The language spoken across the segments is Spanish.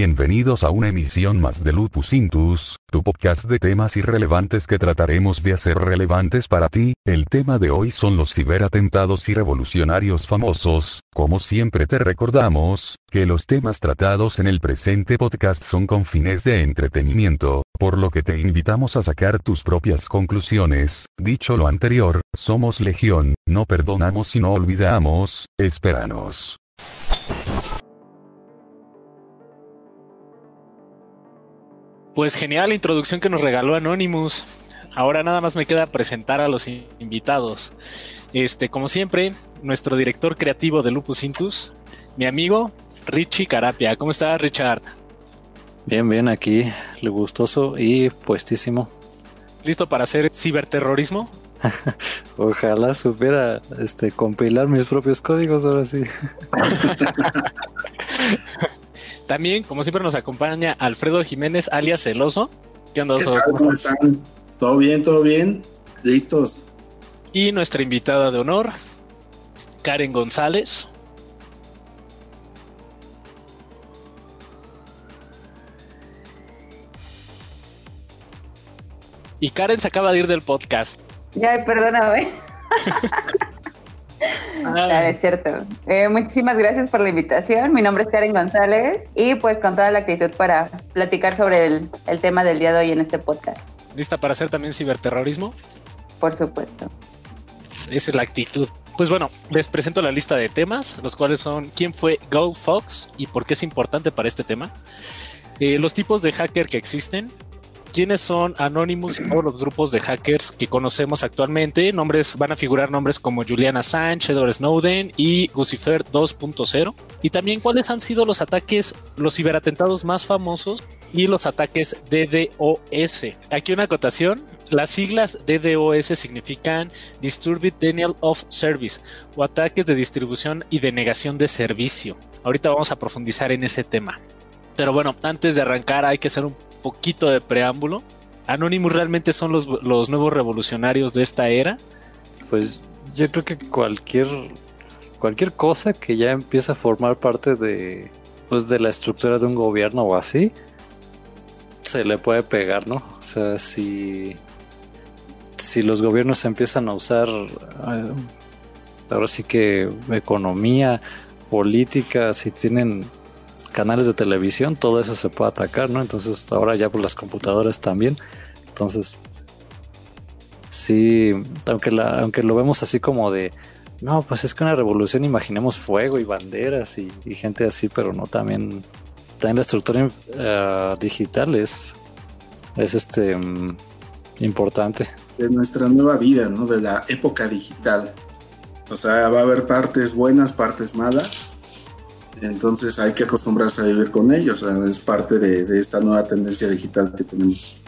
Bienvenidos a una emisión más de Lupus Intus, tu podcast de temas irrelevantes que trataremos de hacer relevantes para ti. El tema de hoy son los ciberatentados y revolucionarios famosos. Como siempre te recordamos, que los temas tratados en el presente podcast son con fines de entretenimiento, por lo que te invitamos a sacar tus propias conclusiones. Dicho lo anterior, somos Legión, no perdonamos y no olvidamos, esperanos. Pues genial la introducción que nos regaló Anonymous. Ahora nada más me queda presentar a los invitados. Este, como siempre, nuestro director creativo de Lupus Intus, mi amigo Richie Carapia. ¿Cómo está, Richard? Bien, bien, aquí, gustoso y puestísimo. ¿Listo para hacer ciberterrorismo? Ojalá supiera este, compilar mis propios códigos ahora sí. También, como siempre, nos acompaña Alfredo Jiménez, alias Celoso. ¿Qué onda, Oso? ¿Cómo, están? ¿Todo bien, todo bien? ¿Listos? Y nuestra invitada de honor, Karen González. Y Karen se acaba de ir del podcast. Ya, perdóname. Claro, es cierto. Eh, muchísimas gracias por la invitación. Mi nombre es Karen González y pues con toda la actitud para platicar sobre el, el tema del día de hoy en este podcast. ¿Lista para hacer también ciberterrorismo? Por supuesto. Esa es la actitud. Pues bueno, les presento la lista de temas, los cuales son quién fue Gold Fox y por qué es importante para este tema, eh, los tipos de hacker que existen, quiénes son Anonymous y todos los grupos de hackers que conocemos actualmente. Nombres van a figurar nombres como Julian Assange, Edward Snowden y Guccifer 2.0. Y también cuáles han sido los ataques, los ciberatentados más famosos y los ataques DDoS. Aquí una acotación. Las siglas DDoS significan Disturbed Denial of Service o ataques de distribución y denegación de servicio. Ahorita vamos a profundizar en ese tema. Pero bueno, antes de arrancar hay que hacer un poquito de preámbulo. Anonymous realmente son los, nuevos revolucionarios de esta era. Pues yo creo que cualquier cualquier cosa que ya empieza a formar parte de pues de la estructura de un gobierno o así se le puede pegar, ¿no? O sea, si si los gobiernos empiezan a usar eh, ahora sí que economía, política, si tienen canales de televisión, todo eso se puede atacar, ¿no? Entonces ahora ya por las computadoras también. Entonces, sí, aunque, la, aunque lo vemos así como de, no, pues es que una revolución, imaginemos fuego y banderas y, gente así, pero no, también, también la estructura uh, digital es, es este, um, importante. De nuestra nueva vida, ¿no? De la época digital. O sea, va a haber partes buenas, partes malas entonces hay que acostumbrarse a vivir con ellos, es parte de, esta nueva tendencia digital que tenemos.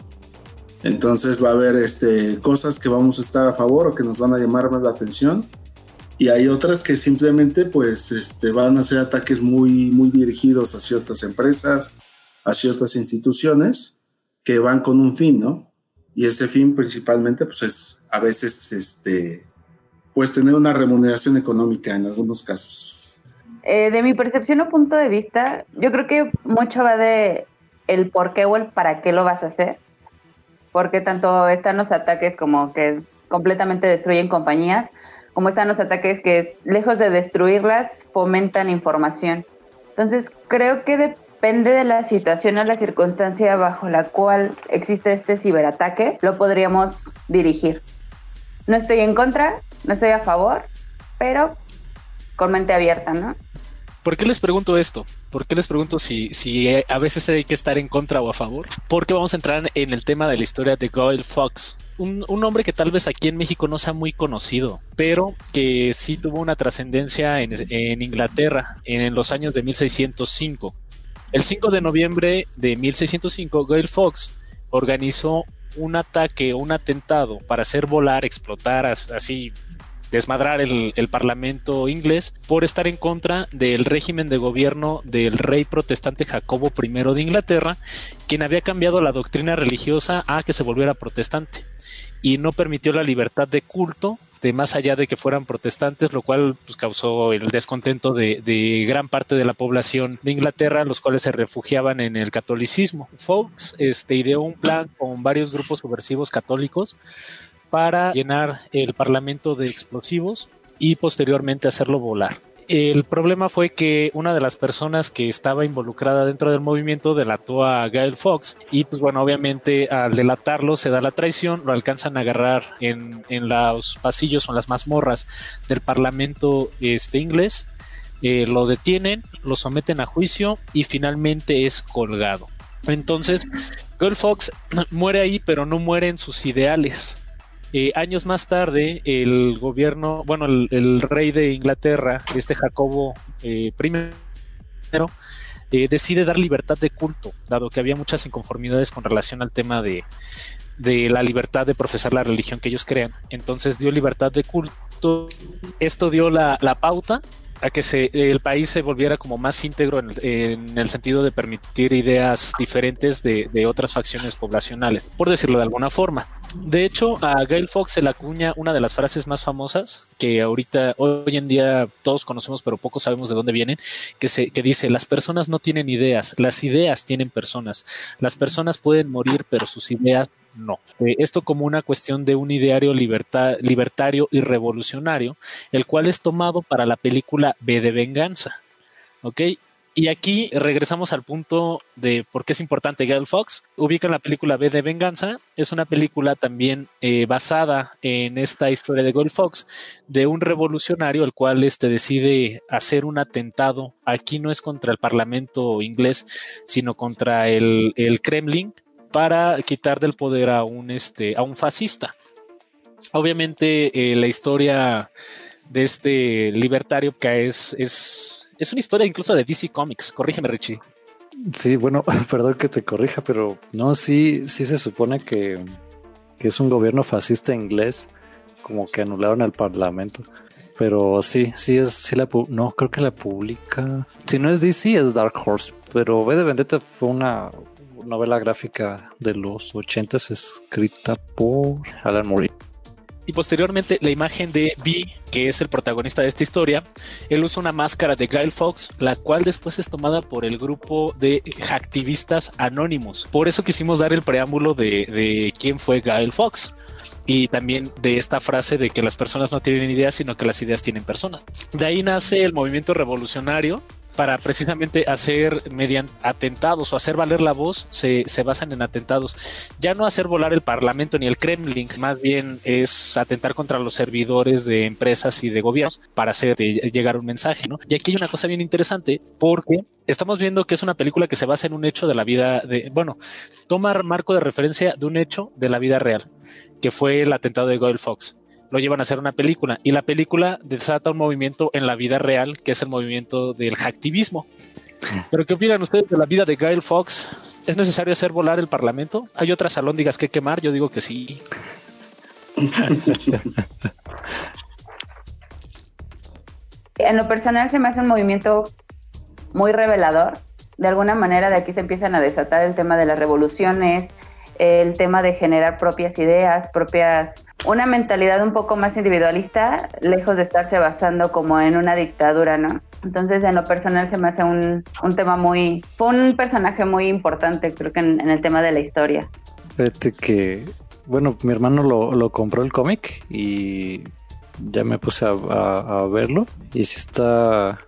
Entonces va a haber este, cosas que vamos a estar a favor o que nos van a llamar más la atención y hay otras que simplemente pues este, van a ser ataques muy, muy dirigidos a ciertas empresas, a ciertas instituciones que van con un fin, ¿no? Y ese fin principalmente pues es a veces este, pues tener una remuneración económica en algunos casos. Eh, de mi percepción o punto de vista, yo creo que mucho va de el por qué o el para qué lo vas a hacer. Porque tanto están los ataques como que completamente destruyen compañías, como están los ataques que lejos de destruirlas fomentan información. Entonces creo que depende de la situación o la circunstancia bajo la cual existe este ciberataque, lo podríamos dirigir. No estoy en contra, no estoy a favor, pero con mente abierta, ¿no? ¿Por qué les pregunto esto? ¿Por qué les pregunto si, si a veces hay que estar en contra o a favor? Porque vamos a entrar en el tema de la historia de Goyle Fox, un, un, hombre que tal vez aquí en México no sea muy conocido, pero que sí tuvo una trascendencia en, en, Inglaterra en los años de 1605. El 5 de noviembre de 1605, Goyle Fox organizó un ataque, un atentado para hacer volar, explotar así desmadrar el, parlamento inglés por estar en contra del régimen de gobierno del rey protestante Jacobo I de Inglaterra, quien había cambiado la doctrina religiosa a que se volviera protestante y no permitió la libertad de culto este, más allá de que fueran protestantes, lo cual pues, causó el descontento de, de, gran parte de la población de Inglaterra, los cuales se refugiaban en el catolicismo. Fox este, ideó un plan con varios grupos subversivos católicos para llenar el parlamento de explosivos y posteriormente hacerlo volar. El problema fue que una de las personas que estaba involucrada dentro del movimiento delató a Gail Fox y pues bueno, obviamente al delatarlo se da la traición, lo alcanzan a agarrar en, los pasillos o en las mazmorras del parlamento este, inglés, eh, lo detienen, lo someten a juicio y finalmente es colgado. Entonces, Gail Fox muere ahí, pero no muere en sus ideales. Eh, años más tarde, el gobierno, bueno, el, rey de Inglaterra, este Jacobo eh, I, eh, decide dar libertad de culto, dado que había muchas inconformidades con relación al tema de, la libertad de profesar la religión que ellos crean. Entonces dio libertad de culto. Esto dio la, pauta a que se, el país se volviera como más íntegro en, el sentido de permitir ideas diferentes de, otras facciones poblacionales, por decirlo de alguna forma. De hecho, a Gail Fox se le acuña una de las frases más famosas que ahorita, hoy en día todos conocemos, pero poco sabemos de dónde vienen, que, se, que dice, las personas no tienen ideas, las ideas tienen personas. Las personas pueden morir, pero sus ideas no. Eh, esto como una cuestión de un ideario libertario y revolucionario, el cual es tomado para la película B de Venganza. ¿Ok? Y aquí regresamos al punto de por qué es importante Gail Fox. Ubican la película B de Venganza. Es una película también eh, basada en esta historia de Gail Fox, de un revolucionario el cual este, decide hacer un atentado. Aquí no es contra el Parlamento inglés, sino contra el, el Kremlin para quitar del poder a un, este, a un fascista. Obviamente eh, la historia de este libertario que es, es, es una historia incluso de DC Comics. Corrígeme, Richie. Sí, bueno, perdón que te corrija, pero no, sí, sí se supone que, es un gobierno fascista inglés, como que anularon el parlamento. Pero sí, sí es, sí la no, creo que la publica. Si no es DC, es Dark Horse. Pero V de Vendetta fue una, novela gráfica de los 80 escrita por Alan Moore. Y posteriormente la imagen de B, que es el protagonista de esta historia, él usa una máscara de Guy Fox, la cual después es tomada por el grupo de activistas anónimos. Por eso quisimos dar el preámbulo de, quién fue Guy Fox y también de esta frase de que las personas no tienen ideas, sino que las ideas tienen personas. De ahí nace el movimiento revolucionario para precisamente hacer mediante atentados o hacer valer la voz se, se, basan en atentados. Ya no hacer volar el Parlamento ni el Kremlin, más bien es atentar contra los servidores de empresas y de gobiernos para hacer llegar un mensaje, ¿no? Y aquí hay una cosa bien interesante porque estamos viendo que es una película que se basa en un hecho de la vida de, bueno, toma marco de referencia de un hecho de la vida real, que fue el atentado de Goyle Fox lo llevan a hacer una película y la película desata un movimiento en la vida real que es el movimiento del hacktivismo. Pero ¿qué opinan ustedes de la vida de Gail Fox? ¿Es necesario hacer volar el parlamento? ¿Hay otras alóndigas que quemar? Yo digo que sí. en lo personal se me hace un movimiento muy revelador. De alguna manera de aquí se empiezan a desatar el tema de las revoluciones, el tema de generar propias ideas, propias, una mentalidad un poco más individualista, lejos de estarse basando como en una dictadura, ¿no? Entonces, en lo personal se me hace un, tema muy, fue un personaje muy importante, creo que en, el tema de la historia. Fíjate que, bueno, mi hermano lo, compró el cómic y ya me puse a, verlo y si está...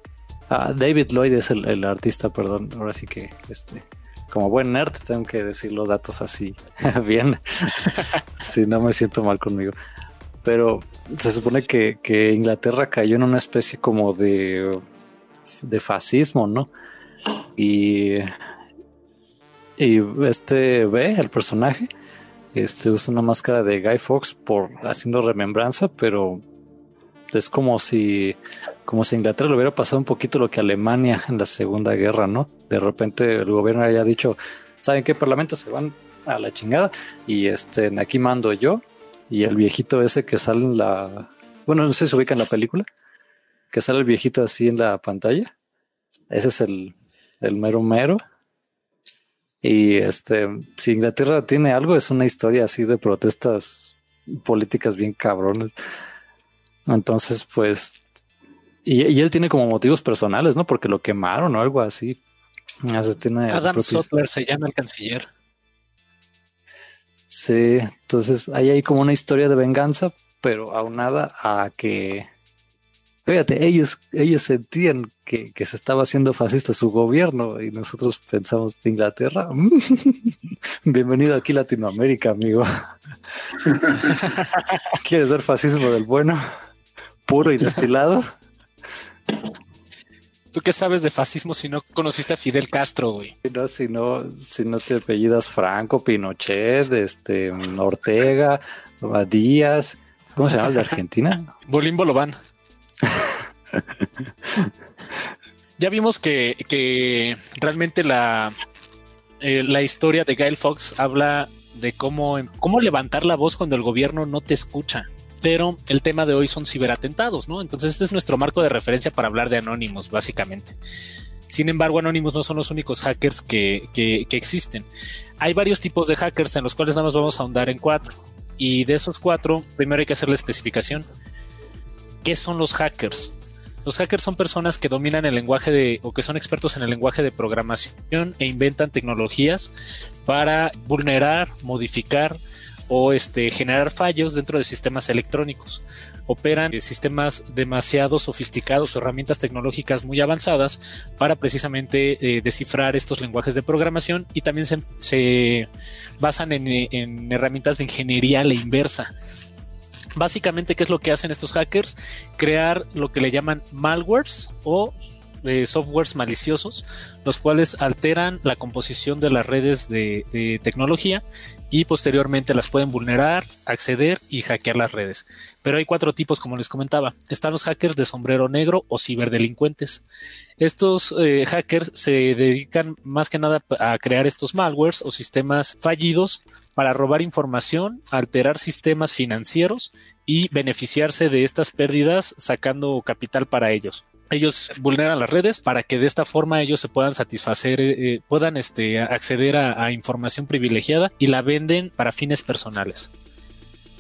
Ah, David Lloyd es el, el artista, perdón, ahora sí que este como buen nerd tengo que decir los datos así bien. si no me siento mal conmigo. Pero se supone que, Inglaterra cayó en una especie como de, de fascismo, ¿no? Y, y este ve el personaje, este usa una máscara de Guy Fox por haciendo remembranza, pero es como si, como si Inglaterra le hubiera pasado un poquito lo que Alemania en la Segunda Guerra, ¿no? De repente el gobierno haya dicho, ¿saben qué parlamento se van a la chingada? Y este, aquí mando yo. Y el viejito ese que sale en la, bueno, no sé si se ubica en la película, que sale el viejito así en la pantalla. Ese es el, el mero mero. Y este, si Inglaterra tiene algo, es una historia así de protestas políticas bien cabrones. Entonces, pues, y, él tiene como motivos personales, ¿no? Porque lo quemaron o algo así. Tiene Adam Sotler se llama el canciller. Sí, entonces hay ahí como una historia de venganza, pero aunada a que Fíjate, ellos, ellos sentían que, se estaba haciendo fascista su gobierno y nosotros pensamos de Inglaterra. Bienvenido aquí Latinoamérica, amigo. ¿Quieres ver fascismo del bueno? Puro y destilado. ¿Tú qué sabes de fascismo si no conociste a Fidel Castro, güey? No, si no, si no te apellidas Franco, Pinochet, este, Ortega, Díaz, ¿cómo se llama el de Argentina? Bolín Bolobán. ya vimos que, realmente la, eh, la historia de Gail Fox habla de cómo, cómo levantar la voz cuando el gobierno no te escucha. Pero el tema de hoy son ciberatentados, ¿no? Entonces este es nuestro marco de referencia para hablar de Anonymous, básicamente. Sin embargo, Anonymous no son los únicos hackers que, existen. Hay varios tipos de hackers en los cuales nada más vamos a ahondar en cuatro. Y de esos cuatro, primero hay que hacer la especificación. ¿Qué son los hackers? Los hackers son personas que dominan el lenguaje de o que son expertos en el lenguaje de programación e inventan tecnologías para vulnerar, modificar o este, generar fallos dentro de sistemas electrónicos. Operan sistemas demasiado sofisticados o herramientas tecnológicas muy avanzadas para precisamente eh, descifrar estos lenguajes de programación y también se, basan en, en herramientas de ingeniería a la inversa Básicamente, ¿qué es lo que hacen estos hackers? Crear lo que le llaman malwares o eh, softwares maliciosos, los cuales alteran la composición de las redes de, tecnología y posteriormente las pueden vulnerar, acceder y hackear las redes. Pero hay cuatro tipos, como les comentaba. Están los hackers de sombrero negro o ciberdelincuentes. Estos eh, hackers se dedican más que nada a crear estos malwares o sistemas fallidos para robar información, alterar sistemas financieros y beneficiarse de estas pérdidas sacando capital para ellos. Ellos vulneran las redes para que de esta forma ellos se puedan satisfacer, eh, eh, puedan este, acceder a información privilegiada y la venden para fines personales.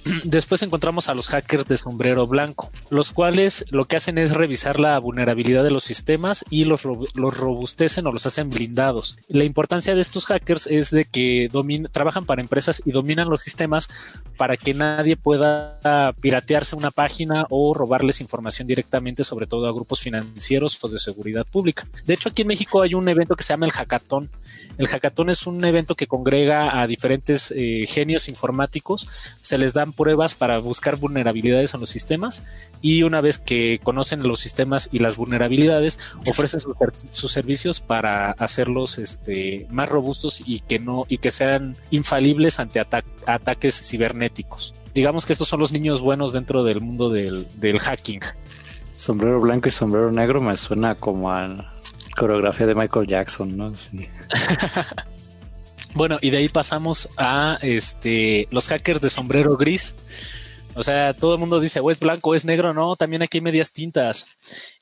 Después encontramos a los hackers de sombrero blanco, los cuales lo que hacen es revisar la vulnerabilidad de los sistemas y los, los robustecen o los hacen blindados. La importancia de estos hackers es de que trabajan para empresas y dominan los sistemas para que nadie pueda piratearse una página o robarles información directamente, sobre todo a grupos financieros o de seguridad pública. De hecho, aquí en México hay un evento que se llama el Hackathon. El Hackathon es un evento que congrega a diferentes eh, genios informáticos, se les dan pruebas para buscar vulnerabilidades en los sistemas y una vez que conocen los sistemas y las vulnerabilidades, ofrecen sus, servicios para hacerlos este, más robustos y que no y que sean infalibles ante ataques cibernéticos. Digamos que estos son los niños buenos dentro del mundo del, del hacking. Sombrero blanco y sombrero negro me suena como a coreografía de Michael Jackson, ¿no? Sí. Bueno, y de ahí pasamos a este los hackers de sombrero gris. O sea, todo el mundo dice, o es blanco, es negro, no, también aquí hay medias tintas.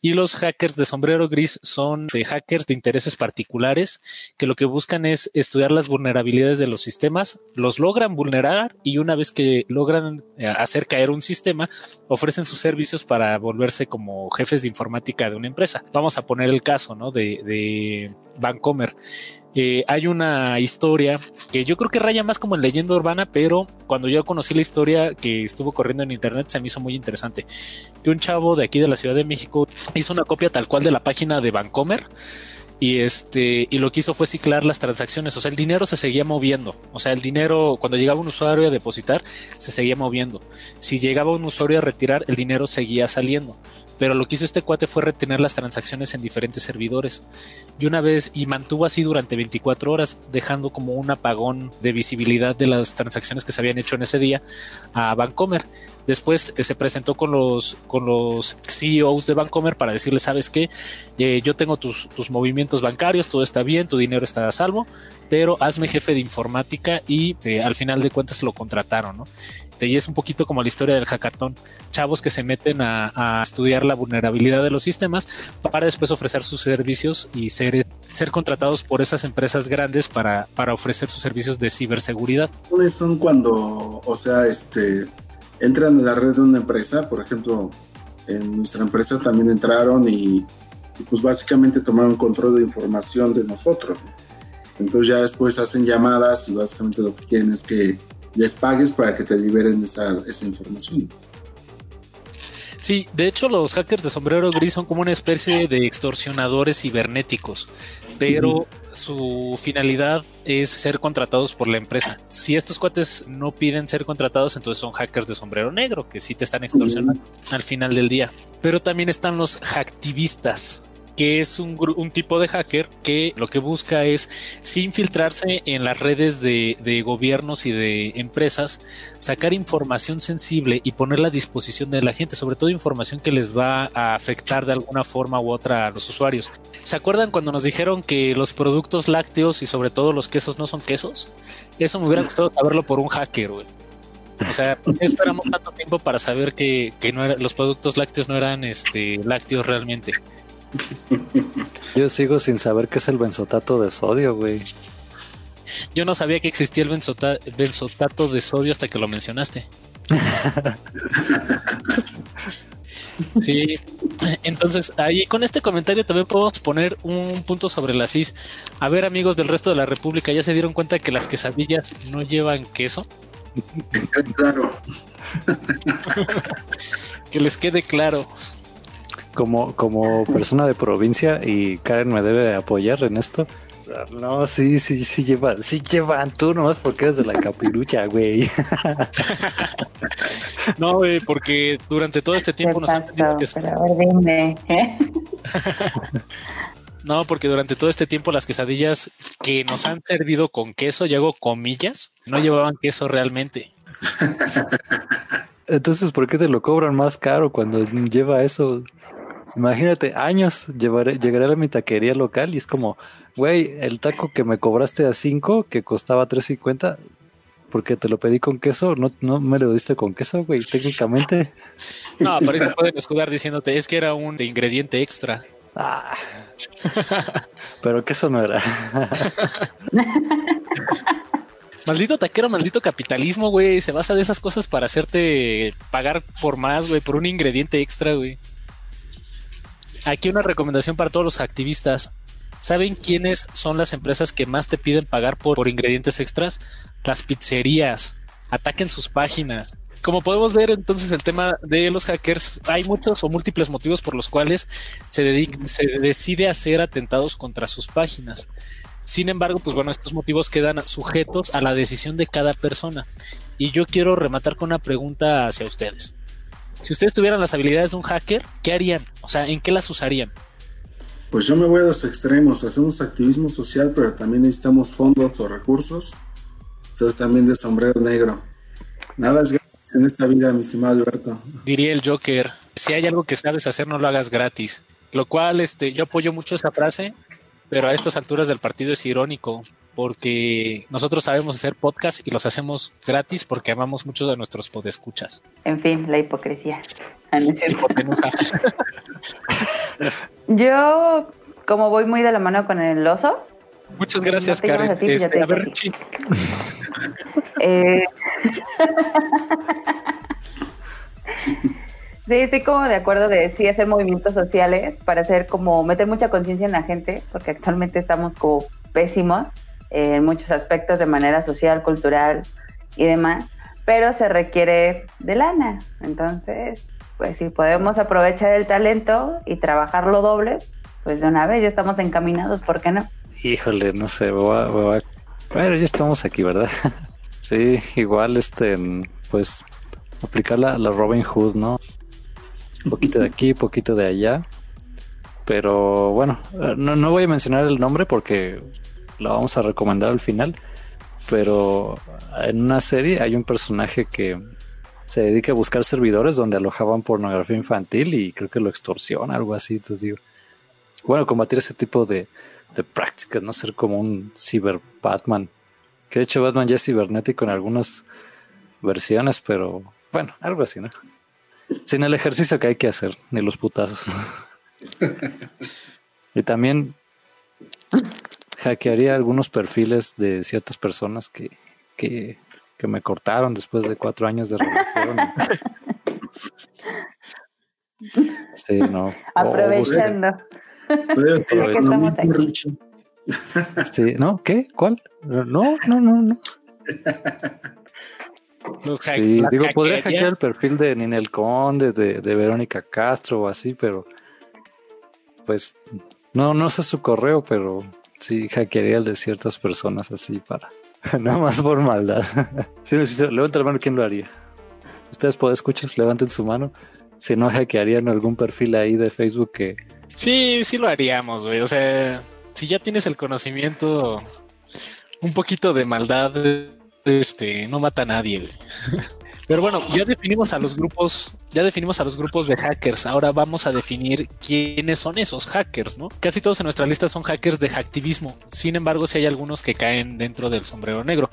Y los hackers de sombrero gris son de hackers de intereses particulares que lo que buscan es estudiar las vulnerabilidades de los sistemas, los logran vulnerar y una vez que logran eh, hacer caer un sistema, ofrecen sus servicios para volverse como jefes de informática de una empresa. Vamos a poner el caso, ¿no? De, de Vancomer. Eh, hay una historia que yo creo que raya más como en leyenda urbana, pero cuando yo conocí la historia que estuvo corriendo en internet se me hizo muy interesante. Un chavo de aquí de la Ciudad de México hizo una copia tal cual de la página de Vancomer y este y lo que hizo fue ciclar las transacciones, o sea, el dinero se seguía moviendo, o sea, el dinero cuando llegaba un usuario a depositar se seguía moviendo. Si llegaba un usuario a retirar, el dinero seguía saliendo. Pero lo que hizo este cuate fue retener las transacciones en diferentes servidores y una vez y mantuvo así durante 24 horas, dejando como un apagón de visibilidad de las transacciones que se habían hecho en ese día a Bancomer. Después eh, se presentó con los, con los CEOs de Bancomer para decirles, sabes qué, eh, yo tengo tus, tus movimientos bancarios, todo está bien, tu dinero está a salvo, pero hazme jefe de informática y eh, al final de cuentas lo contrataron, ¿no? Y es un poquito como la historia del hackathon, chavos que se meten a, estudiar la vulnerabilidad de los sistemas para después ofrecer sus servicios y ser, ser contratados por esas empresas grandes para, para ofrecer sus servicios de ciberseguridad. ¿Cuáles son cuando, o sea, este, entran en la red de una empresa, por ejemplo, en nuestra empresa también entraron y, pues básicamente tomaron control de información de nosotros. Entonces ya después hacen llamadas y básicamente lo que quieren es que les pagues para que te liberen esa, esa información. Sí, de hecho los hackers de sombrero gris son como una especie de extorsionadores cibernéticos, pero su finalidad es ser contratados por la empresa. Si estos cuates no piden ser contratados, entonces son hackers de sombrero negro, que sí te están extorsionando al final del día. Pero también están los hacktivistas, que es un, un, tipo de hacker que lo que busca es, sin filtrarse en las redes de, de, gobiernos y de empresas, sacar información sensible y ponerla a disposición de la gente, sobre todo información que les va a afectar de alguna forma u otra a los usuarios. ¿Se acuerdan cuando nos dijeron que los productos lácteos y sobre todo los quesos no son quesos? Eso me hubiera gustado saberlo por un hacker, güey. O sea, ¿por qué esperamos tanto tiempo para saber que, no los productos lácteos no eran este, lácteos realmente? Yo sigo sin saber qué es el benzotato de sodio, güey. Yo no sabía que existía el benzota benzotato de sodio hasta que lo mencionaste. sí, entonces ahí con este comentario también podemos poner un punto sobre la CIS. A ver, amigos del resto de la República, ¿ya se dieron cuenta que las quesadillas no llevan queso? Claro. que les quede claro como, como persona de provincia y Karen me debe apoyar en esto. No, sí, sí, sí llevan, sí llevan tú nomás porque eres de la capirucha, güey. no, güey, porque durante todo este tiempo nos han pedido que... Pero a ver, dime, ¿eh? No, porque durante todo este tiempo las quesadillas que nos han servido con queso, y hago comillas, no llevaban queso realmente. Entonces, ¿por qué te lo cobran más caro cuando lleva eso? Imagínate, años llevaré, llegaré a mi taquería local y es como, güey, el taco que me cobraste a 5, que costaba 3.50, porque te lo pedí con queso, no, no me lo diste con queso, güey, técnicamente. No, por eso pueden escudar diciéndote, es que era un ingrediente extra. Ah. Pero queso no era. Maldito taquero, maldito capitalismo, güey. Se basa de esas cosas para hacerte pagar por más, güey, por un ingrediente extra, güey. Aquí una recomendación para todos los activistas. ¿Saben quiénes son las empresas que más te piden pagar por, ingredientes extras? Las pizzerías. Ataquen sus páginas. Como podemos ver entonces el tema de los hackers, hay muchos o múltiples motivos por los cuales se, se decide hacer atentados contra sus páginas. Sin embargo, pues bueno, estos motivos quedan sujetos a la decisión de cada persona. Y yo quiero rematar con una pregunta hacia ustedes. Si ustedes tuvieran las habilidades de un hacker, ¿qué harían? O sea, ¿en qué las usarían? Pues yo me voy a los extremos. Hacemos activismo social, pero también necesitamos fondos o recursos. Entonces también de sombrero negro. Nada es gratis en esta vida, mi estimado Alberto. Diría el Joker, si hay algo que sabes hacer, no lo hagas gratis. Lo cual, este, yo apoyo mucho esa frase, pero a estas alturas del partido es irónico, porque nosotros sabemos hacer podcast y los hacemos gratis porque amamos mucho de nuestros podescuchas. En fin, la hipocresía. Ah, Yo, como voy muy de la mano con el oso. Muchas gracias, Karen. Así, este, a ver, eh... Sí, estoy como de acuerdo de sí hacer movimientos sociales para hacer como meter mucha conciencia en la gente, porque actualmente estamos como pésimos en muchos aspectos de manera social, cultural y demás, pero se requiere de lana. Entonces, pues si podemos aprovechar el talento y trabajarlo doble, pues de una vez ya estamos encaminados, ¿por qué no? Híjole, no sé, bueno, ya estamos aquí, ¿verdad? sí, igual este, pues aplicar la, la Robin Hood, ¿no? Un poquito de aquí, poquito de allá. Pero bueno, no, no voy a mencionar el nombre porque la vamos a recomendar al final. Pero en una serie hay un personaje que se dedica a buscar servidores donde alojaban pornografía infantil y creo que lo extorsiona, algo así. Entonces digo, bueno, combatir ese tipo de, de prácticas, no ser como un ciber Batman. Que de hecho Batman ya es cibernético en algunas versiones, pero bueno, algo así, ¿no? Sin el ejercicio que hay que hacer, ni los putazos. y también hackearía algunos perfiles de ciertas personas que, que, me cortaron después de cuatro años de relación. Sí, no. Aprovechando. Ya que estamos aquí. Richie. Sí, ¿no? ¿Qué? ¿Cuál? No, no, no, no. Los Sí, digo, podría hackear el perfil de Ninel Conde, de, de Verónica Castro o así, pero pues no, no sé su correo, pero sí hackearía el de ciertas personas así para, nada más por maldad. Sí, sí, sí, levanta la mano, ¿quién lo haría? Ustedes pueden escuchar, levanten su mano. Si no hackearían algún perfil ahí de Facebook que Sí, sí lo haríamos, güey. O sea, si ya tienes el conocimiento, un poquito de maldad, este, no mata a nadie, güey. Pero bueno, ya definimos a los grupos, ya definimos a los grupos de hackers. Ahora vamos a definir quiénes son esos hackers, ¿no? Casi todos en nuestra lista son hackers de hacktivismo. Sin embargo, sí hay algunos que caen dentro del sombrero negro.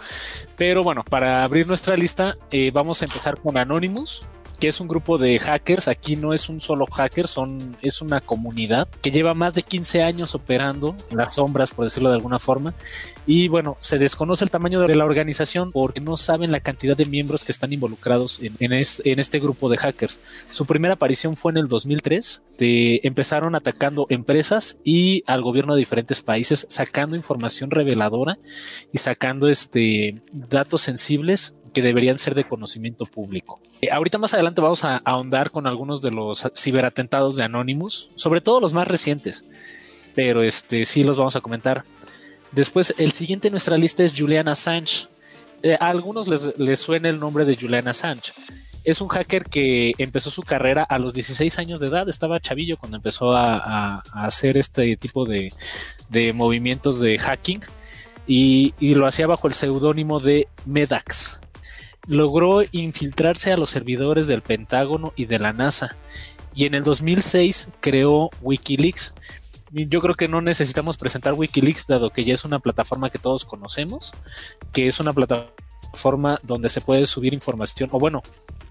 Pero bueno, para abrir nuestra lista, eh, vamos a empezar con Anonymous, que es un grupo de hackers. Aquí no es un solo hacker, son, es una comunidad que lleva más de 15 años operando las sombras, por decirlo de alguna forma. Y bueno, se desconoce el tamaño de la organización porque no saben la cantidad de miembros que están involucrados en, en este grupo de hackers. Su primera aparición fue en el 2003. De, empezaron atacando empresas y al gobierno de diferentes países, sacando información reveladora y sacando este, datos sensibles que deberían ser de conocimiento público. Eh, ahorita más adelante vamos a ahondar con algunos de los ciberatentados de Anonymous, sobre todo los más recientes, pero este sí los vamos a comentar. Después, el siguiente en nuestra lista es Julian Assange. Eh, a algunos les, suena el nombre de Julian Assange. Es un hacker que empezó su carrera a los 16 años de edad, estaba chavillo cuando empezó a, hacer este tipo de, de movimientos de hacking y lo hacía bajo el seudónimo de Medax. Logró infiltrarse a los servidores del Pentágono y de la NASA y en el 2006 creó Wikileaks. Yo creo que no necesitamos presentar Wikileaks dado que ya es una plataforma que todos conocemos, que es una plataforma donde se puede subir información, o bueno,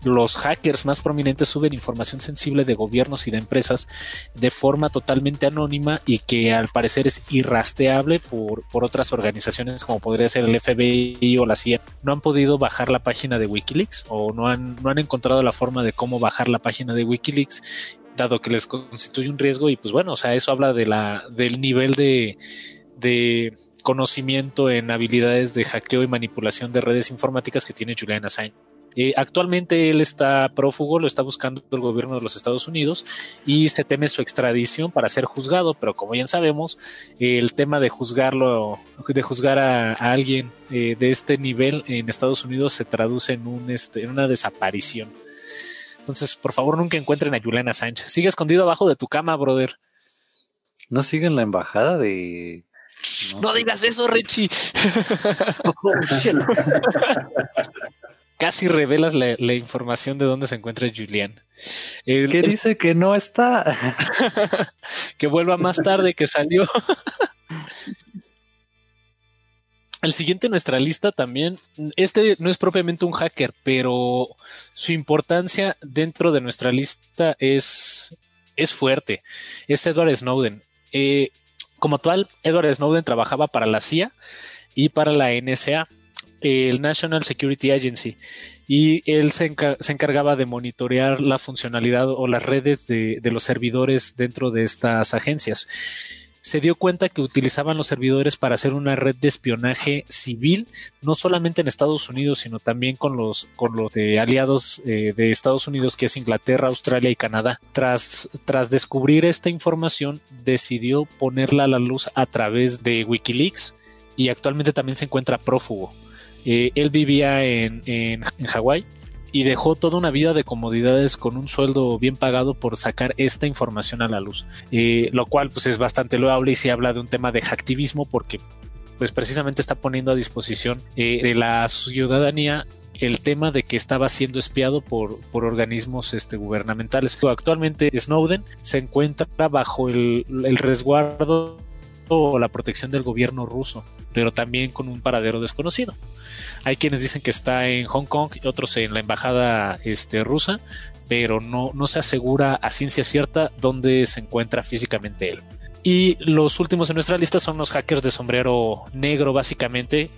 los hackers más prominentes suben información sensible de gobiernos y de empresas de forma totalmente anónima y que al parecer es irrastreable por, por otras organizaciones como podría ser el FBI o la CIA. No han podido bajar la página de Wikileaks o no han, no han encontrado la forma de cómo bajar la página de Wikileaks dado que les constituye un riesgo y pues bueno, o sea, eso habla de la, del nivel de, de conocimiento en habilidades de hackeo y manipulación de redes informáticas que tiene Julian Assange. Eh, actualmente él está prófugo, lo está buscando el gobierno de los Estados Unidos y se teme su extradición para ser juzgado, pero como bien sabemos, el tema de juzgarlo, de juzgar a, alguien eh, de este nivel en Estados Unidos se traduce en, este, en una desaparición. Entonces, por favor, nunca encuentren a Julian Assange. Sigue escondido abajo de tu cama, brother. no siguen la embajada de. No, digas eso, Richie. Casi revelas la, la información de dónde se encuentra Julian. El- ¿Qué el- dice que no está? que vuelva más tarde que salió. El siguiente en nuestra lista también, este no es propiamente un hacker, pero su importancia dentro de nuestra lista es, es fuerte. Es Edward Snowden. Eh, como tal, Edward Snowden trabajaba para la CIA y para la NSA, el National Security Agency, y él se, enca- se encargaba de monitorear la funcionalidad o las redes de, de los servidores dentro de estas agencias. Se dio cuenta que utilizaban los servidores para hacer una red de espionaje civil, no solamente en Estados Unidos, sino también con los, con los de aliados eh, de Estados Unidos, que es Inglaterra, Australia y Canadá. Tras, tras descubrir esta información, decidió ponerla a la luz a través de Wikileaks y actualmente también se encuentra prófugo. Eh, él vivía en, en, en Hawái y dejó toda una vida de comodidades con un sueldo bien pagado por sacar esta información a la luz, eh, lo cual pues es bastante loable y se habla de un tema de hacktivismo porque pues precisamente está poniendo a disposición eh, de la ciudadanía el tema de que estaba siendo espiado por, por organismos este, gubernamentales. Actualmente Snowden se encuentra bajo el, el resguardo o la protección del gobierno ruso, pero también con un paradero desconocido. Hay quienes dicen que está en Hong Kong otros en la embajada este, rusa, pero no, no se asegura a ciencia cierta dónde se encuentra físicamente él. Y los últimos en nuestra lista son los hackers de sombrero negro, básicamente,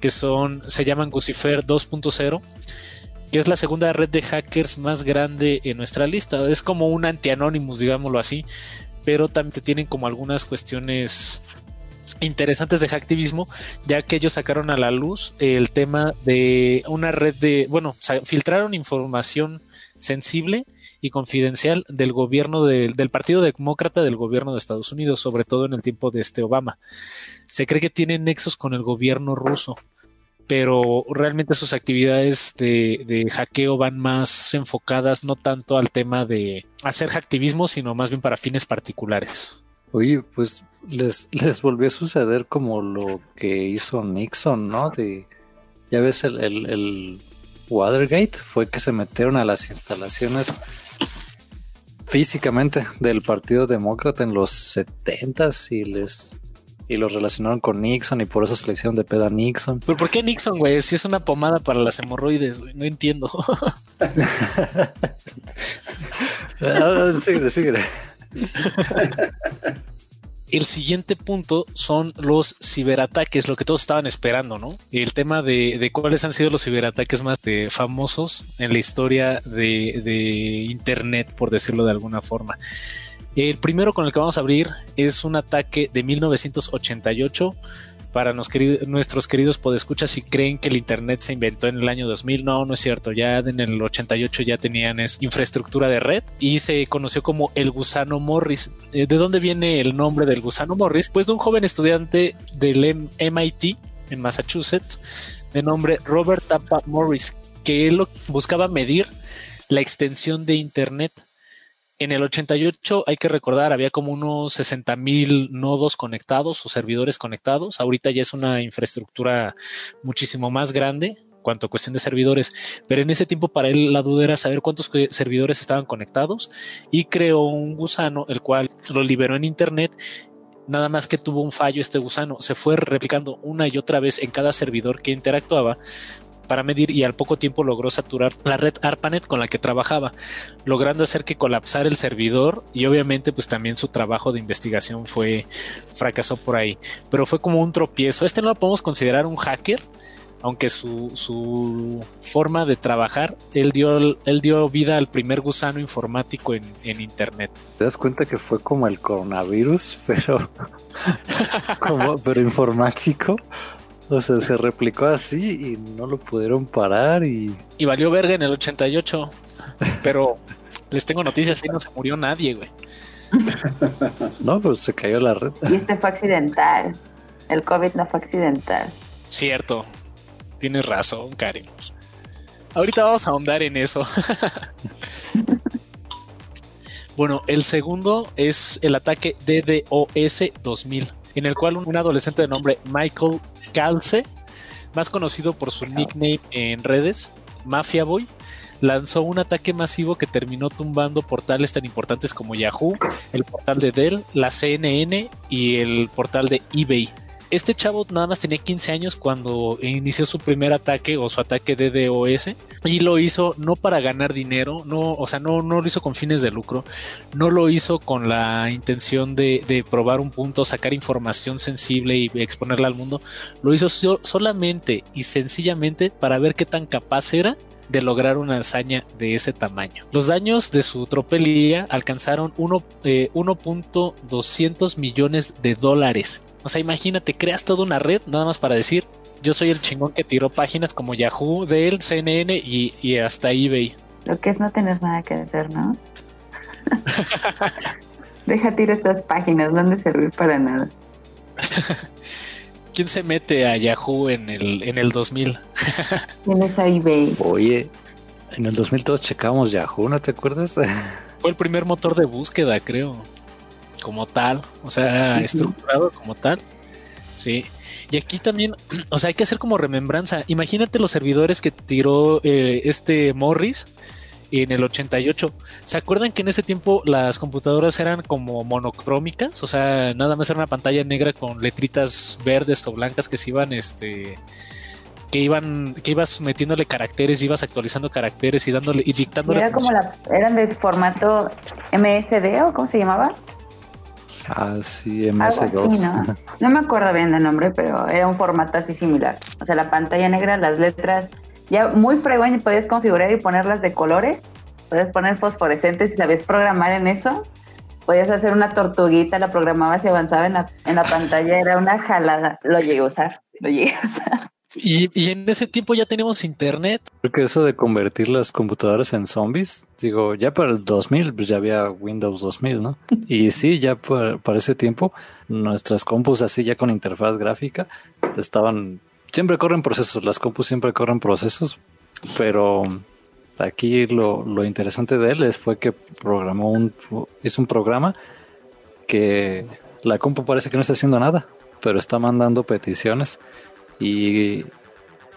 que son, se llaman Gucifer 2.0. que es la segunda red de hackers más grande en nuestra lista. Es como un anti-anonymous, digámoslo así, pero también tienen como algunas cuestiones interesantes de hacktivismo, ya que ellos sacaron a la luz el tema de una red de, bueno, filtraron información sensible y confidencial del gobierno del Partido Demócrata del gobierno de Estados Unidos, sobre todo en el tiempo de este Obama. Se cree que tienen nexos con el gobierno ruso, pero realmente sus actividades de, de hackeo van más enfocadas no tanto al tema de hacer hacktivismo, sino más bien para fines particulares. Oye, pues les, les volvió a suceder como lo que hizo Nixon, ¿no? De, ya ves, el, el, Watergate fue que se metieron a las instalaciones físicamente del Partido Demócrata en los 70 y les y los relacionaron con Nixon y por eso se le hicieron de pedo a Nixon. ¿Pero por qué Nixon, güey? Si es una pomada para las hemorroides, güey. No entiendo. Ah, sigue, sigue. El siguiente punto son los ciberataques, lo que todos estaban esperando, ¿no? El tema de, cuáles han sido los ciberataques más famosos en la historia de, de, Internet, por decirlo de alguna forma. El primero con el que vamos a abrir es un ataque de 1988 para nuestros queridos podescuchas si creen que el Internet se inventó en el año 2000. No, no es cierto. Ya en el 88 ya tenían infraestructura de red y se conoció como el gusano Morris. Eh, ¿De dónde viene el nombre del gusano Morris? Pues de un joven estudiante del MIT en Massachusetts de nombre Robert Tappa Morris, que él buscaba medir la extensión de Internet en el 88 hay que recordar, había como unos 60 mil nodos conectados o servidores conectados. Ahorita ya es una infraestructura muchísimo más grande cuanto a cuestión de servidores, pero en ese tiempo para él la duda era saber cuántos servidores estaban conectados y creó un gusano, el cual lo liberó en Internet. Nada más que tuvo un fallo este gusano, se fue replicando una y otra vez en cada servidor que interactuaba para medir y al poco tiempo logró saturar la red ARPANET con la que trabajaba, logrando hacer que colapsara el servidor y obviamente pues también su trabajo de investigación fue fracasó por ahí, pero fue como un tropiezo. Este no lo podemos considerar un hacker, aunque su, su forma de trabajar, él dio, él dio vida al primer gusano informático en, en internet. ¿Te das cuenta que fue como el coronavirus, pero pero informático? O sea, se replicó así y no lo pudieron parar y... Y valió verga en el 88. Pero les tengo noticias, ahí no se murió nadie, güey. No, pues se cayó la red. Y este fue accidental. El COVID no fue accidental. Cierto. Tienes razón, Karen. Ahorita vamos a ahondar en eso. bueno, el segundo es el ataque DDoS 2000 en el cual un adolescente de nombre Michael Calce, más conocido por su nickname en redes, Mafia Boy, lanzó un ataque masivo que terminó tumbando portales tan importantes como Yahoo, el portal de Dell, la CNN y el portal de eBay este chavo nada más tenía 15 años cuando inició su primer ataque o su ataque de DOS y lo hizo no para ganar dinero, no, o sea, no, no lo hizo con fines de lucro, no lo hizo con la intención de, probar un punto, sacar información sensible y exponerla al mundo, lo hizo solamente y sencillamente para ver qué tan capaz era de lograr una hazaña de ese tamaño. Los daños de su tropelía alcanzaron 1.200 eh, millones de dólares o sea, imagínate, creas toda una red nada más para decir, yo soy el chingón que tiró páginas como Yahoo, Dell, CNN y, hasta eBay. Lo que es no tener nada que hacer, ¿no? Deja tiro estas páginas, no han de servir para nada. ¿Quién se mete a Yahoo en el, en el 2000? ¿Quién es a eBay? Oye, en el 2000 todos checamos Yahoo, ¿no te acuerdas? Fue el primer motor de búsqueda, creo como tal, o sea, estructurado como tal. Sí. Y aquí también, o sea, hay que hacer como remembranza. Imagínate los servidores que tiró eh, este Morris en el 88. ¿Se acuerdan que en ese tiempo las computadoras eran como monocrómicas? O sea, nada más era una pantalla negra con letritas verdes o blancas que se iban, este, que iban, que ibas metiéndole caracteres, ibas actualizando caracteres y dándole y dictándole. Era como la, eran de formato MSD o cómo se llamaba? Ah, sí, MS2. ¿no? me acuerdo bien el nombre, pero era un formato así similar. O sea, la pantalla negra, las letras ya muy y podías configurar y ponerlas de colores, podías poner fosforescentes y sabías programar en eso. Podías hacer una tortuguita, la programabas y avanzaba en la, en la pantalla, era una jalada. Lo llegué a usar, lo llegué a usar. Y, y, en ese tiempo ya teníamos internet. Creo que eso de convertir las computadoras en zombies, digo, ya para el 2000, pues ya había Windows 2000, ¿no? Y sí, ya para, para ese tiempo, nuestras compus así ya con interfaz gráfica estaban, siempre corren procesos, las compus siempre corren procesos, pero aquí lo, lo interesante de él es, fue que programó un, es un programa que la compu parece que no está haciendo nada, pero está mandando peticiones y,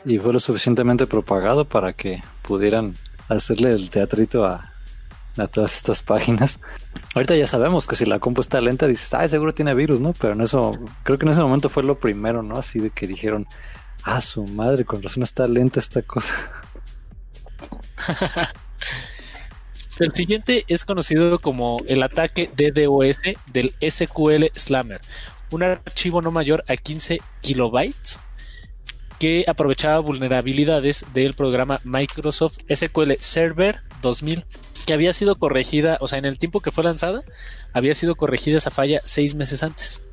y, fue lo suficientemente propagado para que pudieran hacerle el teatrito a, a, todas estas páginas. Ahorita ya sabemos que si la compu está lenta, dices, ay, seguro tiene virus, ¿no? Pero en eso, creo que en ese momento fue lo primero, ¿no? Así de que dijeron, ah, su madre, con razón está lenta esta cosa. El siguiente es conocido como el ataque DDoS del SQL Slammer, un archivo no mayor a 15 kilobytes que aprovechaba vulnerabilidades del programa Microsoft SQL Server 2000, que había sido corregida, o sea, en el tiempo que fue lanzada, había sido corregida esa falla seis meses antes.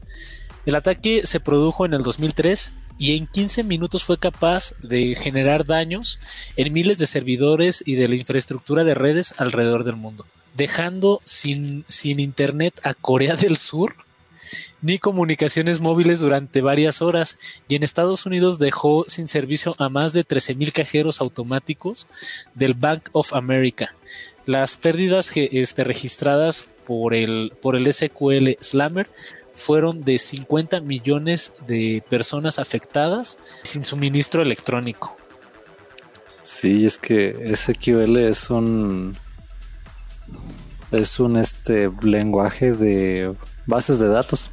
El ataque se produjo en el 2003 y en 15 minutos fue capaz de generar daños en miles de servidores y de la infraestructura de redes alrededor del mundo, dejando sin, sin internet a Corea del Sur ni comunicaciones móviles durante varias horas y en Estados Unidos dejó sin servicio a más de 13.000 cajeros automáticos del Bank of America. Las pérdidas este, registradas por el, por el SQL Slammer fueron de 50 millones de personas afectadas sin suministro electrónico. Sí, es que SQL es un es un este lenguaje de bases de datos.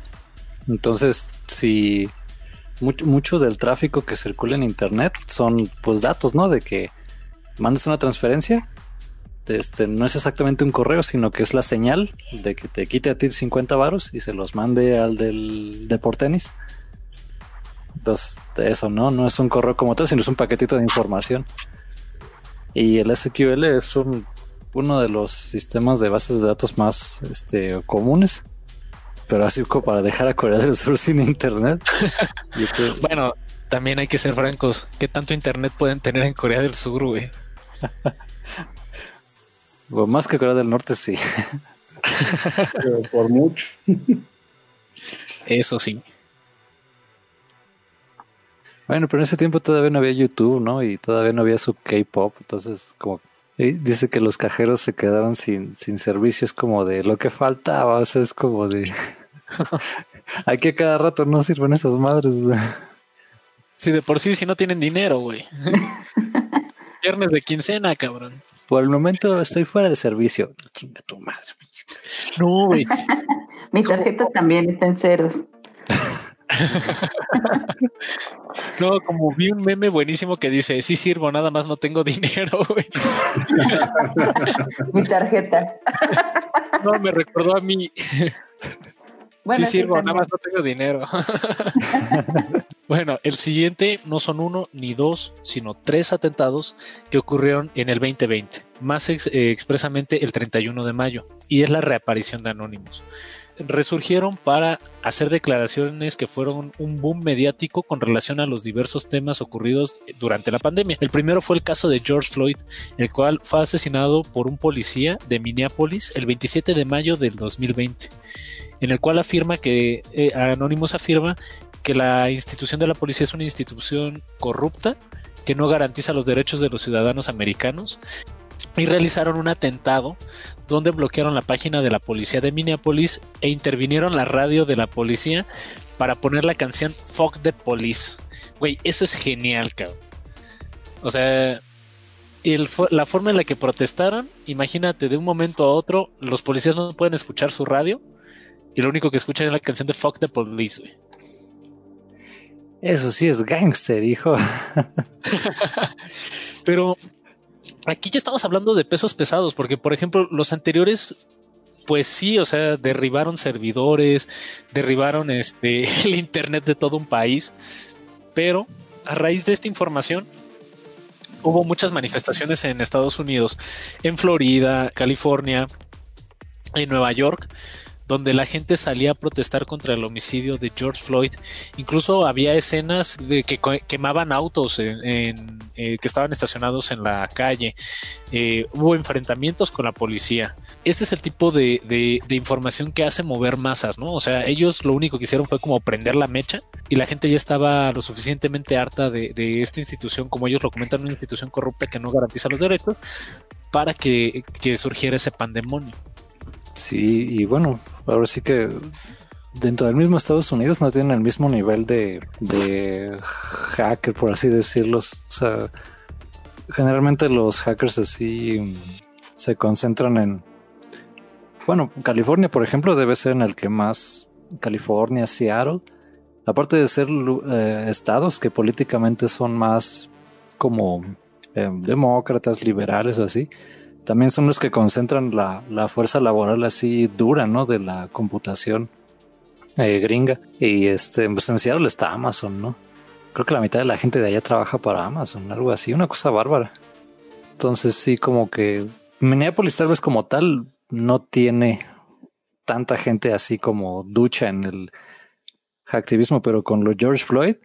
Entonces, si mucho, mucho del tráfico que circula en internet son pues datos, ¿no? De que mandas una transferencia este, no es exactamente un correo, sino que es la señal de que te quite a ti 50 varos y se los mande al del tenis. Entonces, eso no, no es un correo como tal, sino es un paquetito de información. Y el SQL es un, uno de los sistemas de bases de datos más este, comunes. Pero así como para dejar a Corea del Sur sin internet. bueno, también hay que ser francos. ¿Qué tanto internet pueden tener en Corea del Sur, güey? más que Corea del Norte, sí. Pero por mucho. Eso sí. Bueno, pero en ese tiempo todavía no había YouTube, ¿no? Y todavía no había su K-pop. Entonces, como dice que los cajeros se quedaron sin, sin servicios como de lo que faltaba. O sea, es como de. Aquí a cada rato no sirven esas madres. Sí, de por sí, si no tienen dinero, güey. Viernes de quincena, cabrón. Por el momento estoy fuera de servicio. Chinga tu madre. No, güey. Mi tarjeta también está en ceros. no, como vi un meme buenísimo que dice, sí sirvo, nada más no tengo dinero, güey. Mi tarjeta. no, me recordó a mí. sí sirvo, nada más no tengo dinero. bueno, el siguiente no son uno ni dos, sino tres atentados que ocurrieron en el 2020, más eh, expresamente el 31 de mayo, y es la reaparición de Anonymous resurgieron para hacer declaraciones que fueron un boom mediático con relación a los diversos temas ocurridos durante la pandemia. El primero fue el caso de George Floyd, el cual fue asesinado por un policía de Minneapolis el 27 de mayo del 2020, en el cual afirma que eh, Anonymous afirma que la institución de la policía es una institución corrupta que no garantiza los derechos de los ciudadanos americanos y realizaron un atentado donde bloquearon la página de la policía de Minneapolis e intervinieron la radio de la policía para poner la canción Fuck the Police. Güey, eso es genial, cabrón. O sea, la forma en la que protestaron, imagínate, de un momento a otro, los policías no pueden escuchar su radio y lo único que escuchan es la canción de Fuck the Police, güey. Eso sí es gangster, hijo. Pero aquí ya estamos hablando de pesos pesados, porque por ejemplo, los anteriores, pues sí, o sea, derribaron servidores, derribaron este el internet de todo un país, pero a raíz de esta información, hubo muchas manifestaciones en Estados Unidos, en Florida, California, en Nueva York, donde la gente salía a protestar contra el homicidio de George Floyd. Incluso había escenas de que quemaban autos eh, que estaban estacionados en la calle. Eh, hubo enfrentamientos con la policía. Este es el tipo de, información que hace mover masas, ¿no? O sea, ellos lo único que hicieron fue como prender la mecha y la gente ya estaba lo suficientemente harta de, esta institución, como ellos lo comentan, una institución corrupta que no garantiza los derechos, para que surgiera ese pandemonio. Sí, y bueno, ahora sí que dentro del mismo Estados Unidos no tienen el mismo nivel de, de hacker, por así decirlo. O sea, generalmente los hackers así mm, se concentran en, bueno, California, por ejemplo, debe ser en el que más, California, Seattle, aparte de ser eh, estados que políticamente son más como eh, demócratas, liberales o así, también son los que concentran la, fuerza laboral así dura, ¿no? De la computación eh, gringa. Y este, pues en Seattle está Amazon, ¿no? Creo que la mitad de la gente de allá trabaja para Amazon, algo así, una cosa bárbara. Entonces sí, como que Minneapolis tal vez como tal no tiene tanta gente así como ducha en el activismo, pero con lo George Floyd,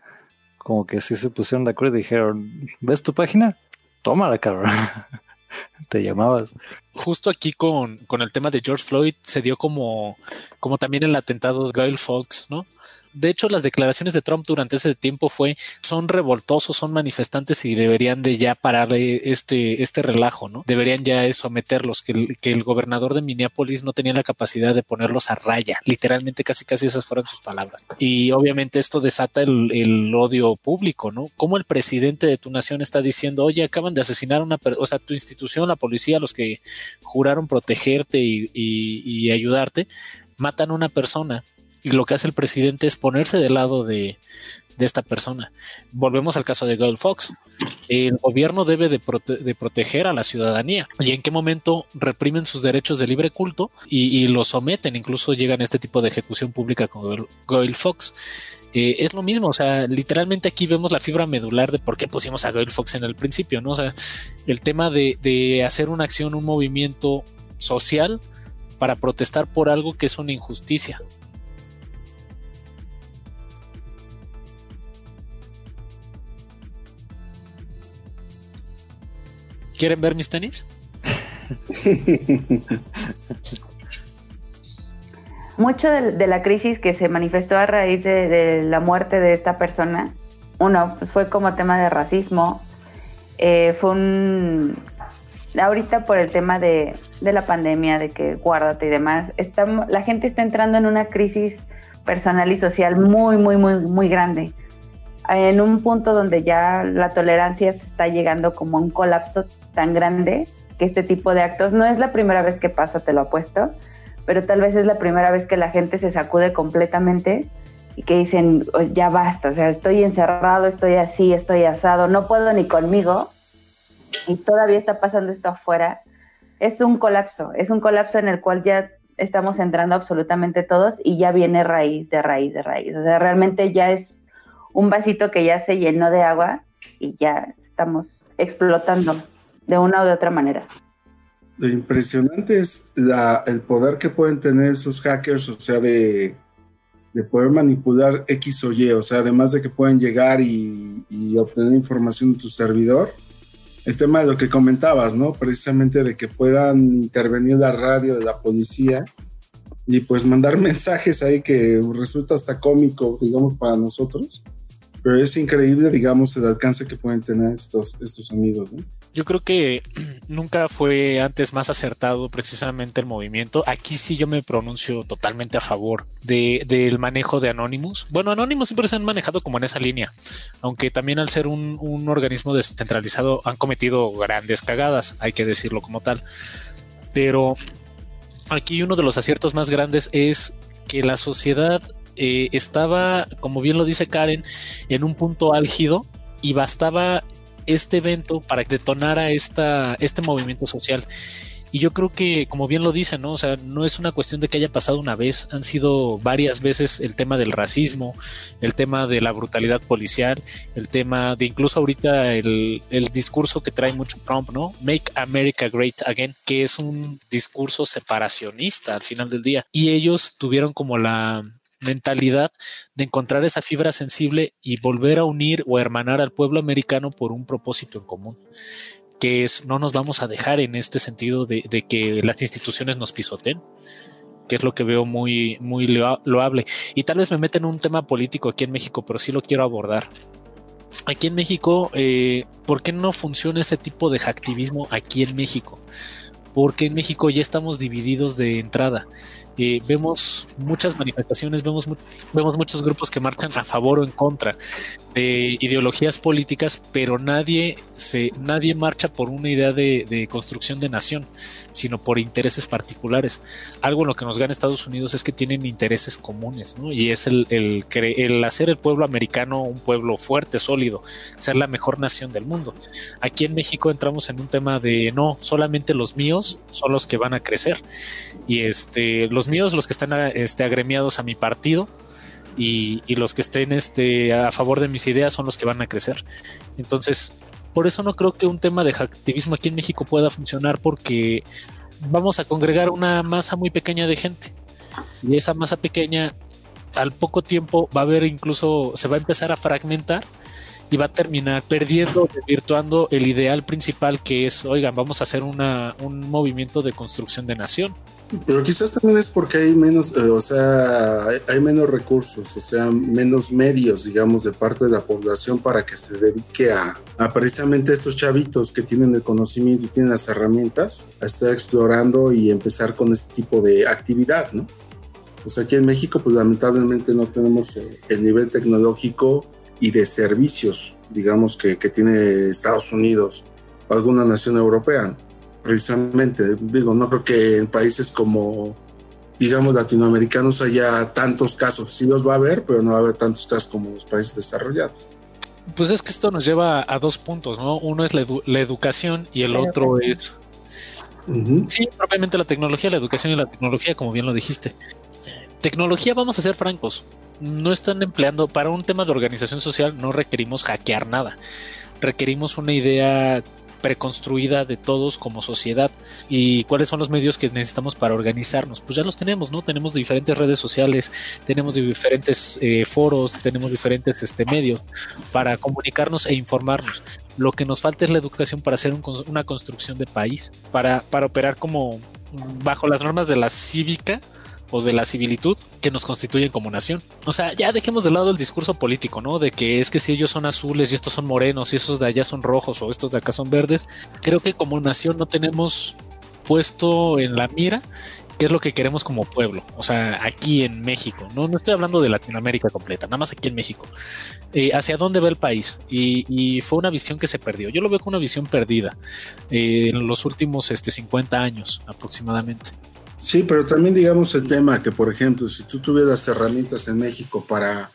como que sí se pusieron de acuerdo y dijeron, ¿ves tu página? Tómala, cabrón. te llamabas. Justo aquí con, con, el tema de George Floyd se dio como, como también el atentado de Gail Fox, ¿no? De hecho, las declaraciones de Trump durante ese tiempo fue son revoltosos, son manifestantes y deberían de ya parar este, este relajo, ¿no? Deberían ya someterlos, que el, que el gobernador de Minneapolis no tenía la capacidad de ponerlos a raya. Literalmente casi casi esas fueron sus palabras. Y obviamente esto desata el, el odio público, ¿no? Como el presidente de tu nación está diciendo, oye, acaban de asesinar a una persona, o sea, tu institución, la policía, los que juraron protegerte y, y ayudarte, matan a una persona y lo que hace el presidente es ponerse del lado de, esta persona. Volvemos al caso de Gold Fox. El gobierno debe de, proteger a la ciudadanía. ¿Y en qué momento reprimen sus derechos de libre culto y, lo someten? Incluso llegan a este tipo de ejecución pública con Fox. Eh, es lo mismo, o sea, literalmente aquí vemos la fibra medular de por qué pusimos a Gold Fox en el principio, ¿no? O sea, el tema de hacer una acción, un movimiento social para protestar por algo que es una injusticia. ¿Quieren ver mis tenis? Mucho de, la crisis que se manifestó a raíz de, la muerte de esta persona, uno, pues fue como tema de racismo, eh, fue un... Ahorita por el tema de, la pandemia, de que guárdate y demás, la gente está entrando en una crisis personal y social muy, muy, muy, muy grande en un punto donde ya la tolerancia se está llegando como a un colapso tan grande que este tipo de actos no es la primera vez que pasa, te lo apuesto, pero tal vez es la primera vez que la gente se sacude completamente y que dicen, ya basta, o sea, estoy encerrado, estoy así, estoy asado, no puedo ni conmigo y todavía está pasando esto afuera. Es un colapso, es un colapso en el cual ya estamos entrando absolutamente todos y ya viene raíz de raíz de raíz. O sea, realmente ya es un vasito que ya se llenó de agua y ya estamos explotando de una u de otra manera. Lo impresionante es la, el poder que pueden tener esos hackers, o sea, de, poder manipular X o Y, o sea, además de que pueden llegar y, y, obtener información de tu servidor. El tema de lo que comentabas, ¿no? Precisamente de que puedan intervenir la radio de la policía y pues mandar mensajes ahí que resulta hasta cómico, digamos, para nosotros pero es increíble, digamos, el alcance que pueden tener estos, estos amigos, ¿no? Yo creo que nunca fue antes más acertado precisamente el movimiento. Aquí sí yo me pronuncio totalmente a favor de, del manejo de Anonymous. Bueno, Anonymous siempre se han manejado como en esa línea, aunque también al ser un, un organismo descentralizado han cometido grandes cagadas, hay que decirlo como tal. Pero aquí uno de los aciertos más grandes es que la sociedad eh, estaba, como bien lo dice Karen, en un punto álgido y bastaba este evento para que detonara esta, este movimiento social. Y yo creo que, como bien lo dicen, ¿no? O sea, no es una cuestión de que haya pasado una vez, han sido varias veces el tema del racismo, el tema de la brutalidad policial, el tema de incluso ahorita el, el discurso que trae mucho Trump, ¿no? Make America Great Again, que es un discurso separacionista al final del día. Y ellos tuvieron como la mentalidad de encontrar esa fibra sensible y volver a unir o hermanar al pueblo americano por un propósito en común que es no nos vamos a dejar en este sentido de, que las instituciones nos pisoten, que es lo que veo muy, muy loable. Y tal vez me meten en un tema político aquí en México, pero sí lo quiero abordar. Aquí en México, eh, ¿por qué no funciona ese tipo de activismo aquí en México? Porque en México ya estamos divididos de entrada. Eh, vemos muchas manifestaciones, vemos, vemos muchos grupos que marchan a favor o en contra de ideologías políticas, pero nadie, se, nadie marcha por una idea de, construcción de nación, sino por intereses particulares. Algo en lo que nos gana Estados Unidos es que tienen intereses comunes, ¿no? Y es el, el, el hacer el pueblo americano un pueblo fuerte, sólido, ser la mejor nación del mundo. Aquí en México entramos en un tema de no, solamente los míos son los que van a crecer. Y este, los míos, los que están este, agremiados a mi partido, y, los que estén este, a favor de mis ideas son los que van a crecer. Entonces, por eso no creo que un tema de activismo aquí en México pueda funcionar porque vamos a congregar una masa muy pequeña de gente. Y esa masa pequeña al poco tiempo va a haber incluso, se va a empezar a fragmentar y va a terminar perdiendo, virtuando el ideal principal que es, oigan, vamos a hacer una, un movimiento de construcción de nación. Pero quizás también es porque hay menos, eh, o sea, hay, menos recursos, o sea, menos medios, digamos, de parte de la población para que se dedique a, a, precisamente estos chavitos que tienen el conocimiento y tienen las herramientas, a estar explorando y empezar con este tipo de actividad, ¿no? Pues aquí en México, pues lamentablemente no tenemos eh, el nivel tecnológico y de servicios, digamos, que, que tiene Estados Unidos o alguna nación europea. Precisamente. Digo, no creo que en países como, digamos, latinoamericanos haya tantos casos. Sí los va a haber, pero no va a haber tantos casos como los países desarrollados. Pues es que esto nos lleva a dos puntos, ¿no? Uno es la, educación y el otro es... Sí, propiamente la tecnología, la educación y la tecnología, como bien lo dijiste. Tecnología, vamos a ser francos, no están empleando, para un tema de organización social no requerimos hackear nada, requerimos una idea preconstruida de todos como sociedad y cuáles son los medios que necesitamos para organizarnos. Pues ya los tenemos, ¿no? Tenemos diferentes redes sociales, tenemos diferentes eh, foros, tenemos diferentes este, medios para comunicarnos e informarnos. Lo que nos falta es la educación para hacer una construcción de país, para, para operar como bajo las normas de la cívica o de la civilitud que nos constituyen como nación. O sea, ya dejemos de lado el discurso político, ¿no? De que es que si ellos son azules y estos son morenos y esos de allá son rojos o estos de acá son verdes, creo que como nación no tenemos puesto en la mira qué es lo que queremos como pueblo, o sea, aquí en México, no, no estoy hablando de Latinoamérica completa, nada más aquí en México, eh, hacia dónde va el país y, fue una visión que se perdió, yo lo veo como una visión perdida eh, en los últimos este, 50 años aproximadamente. Sí, pero también digamos el tema que, por ejemplo, si tú tuvieras herramientas en México para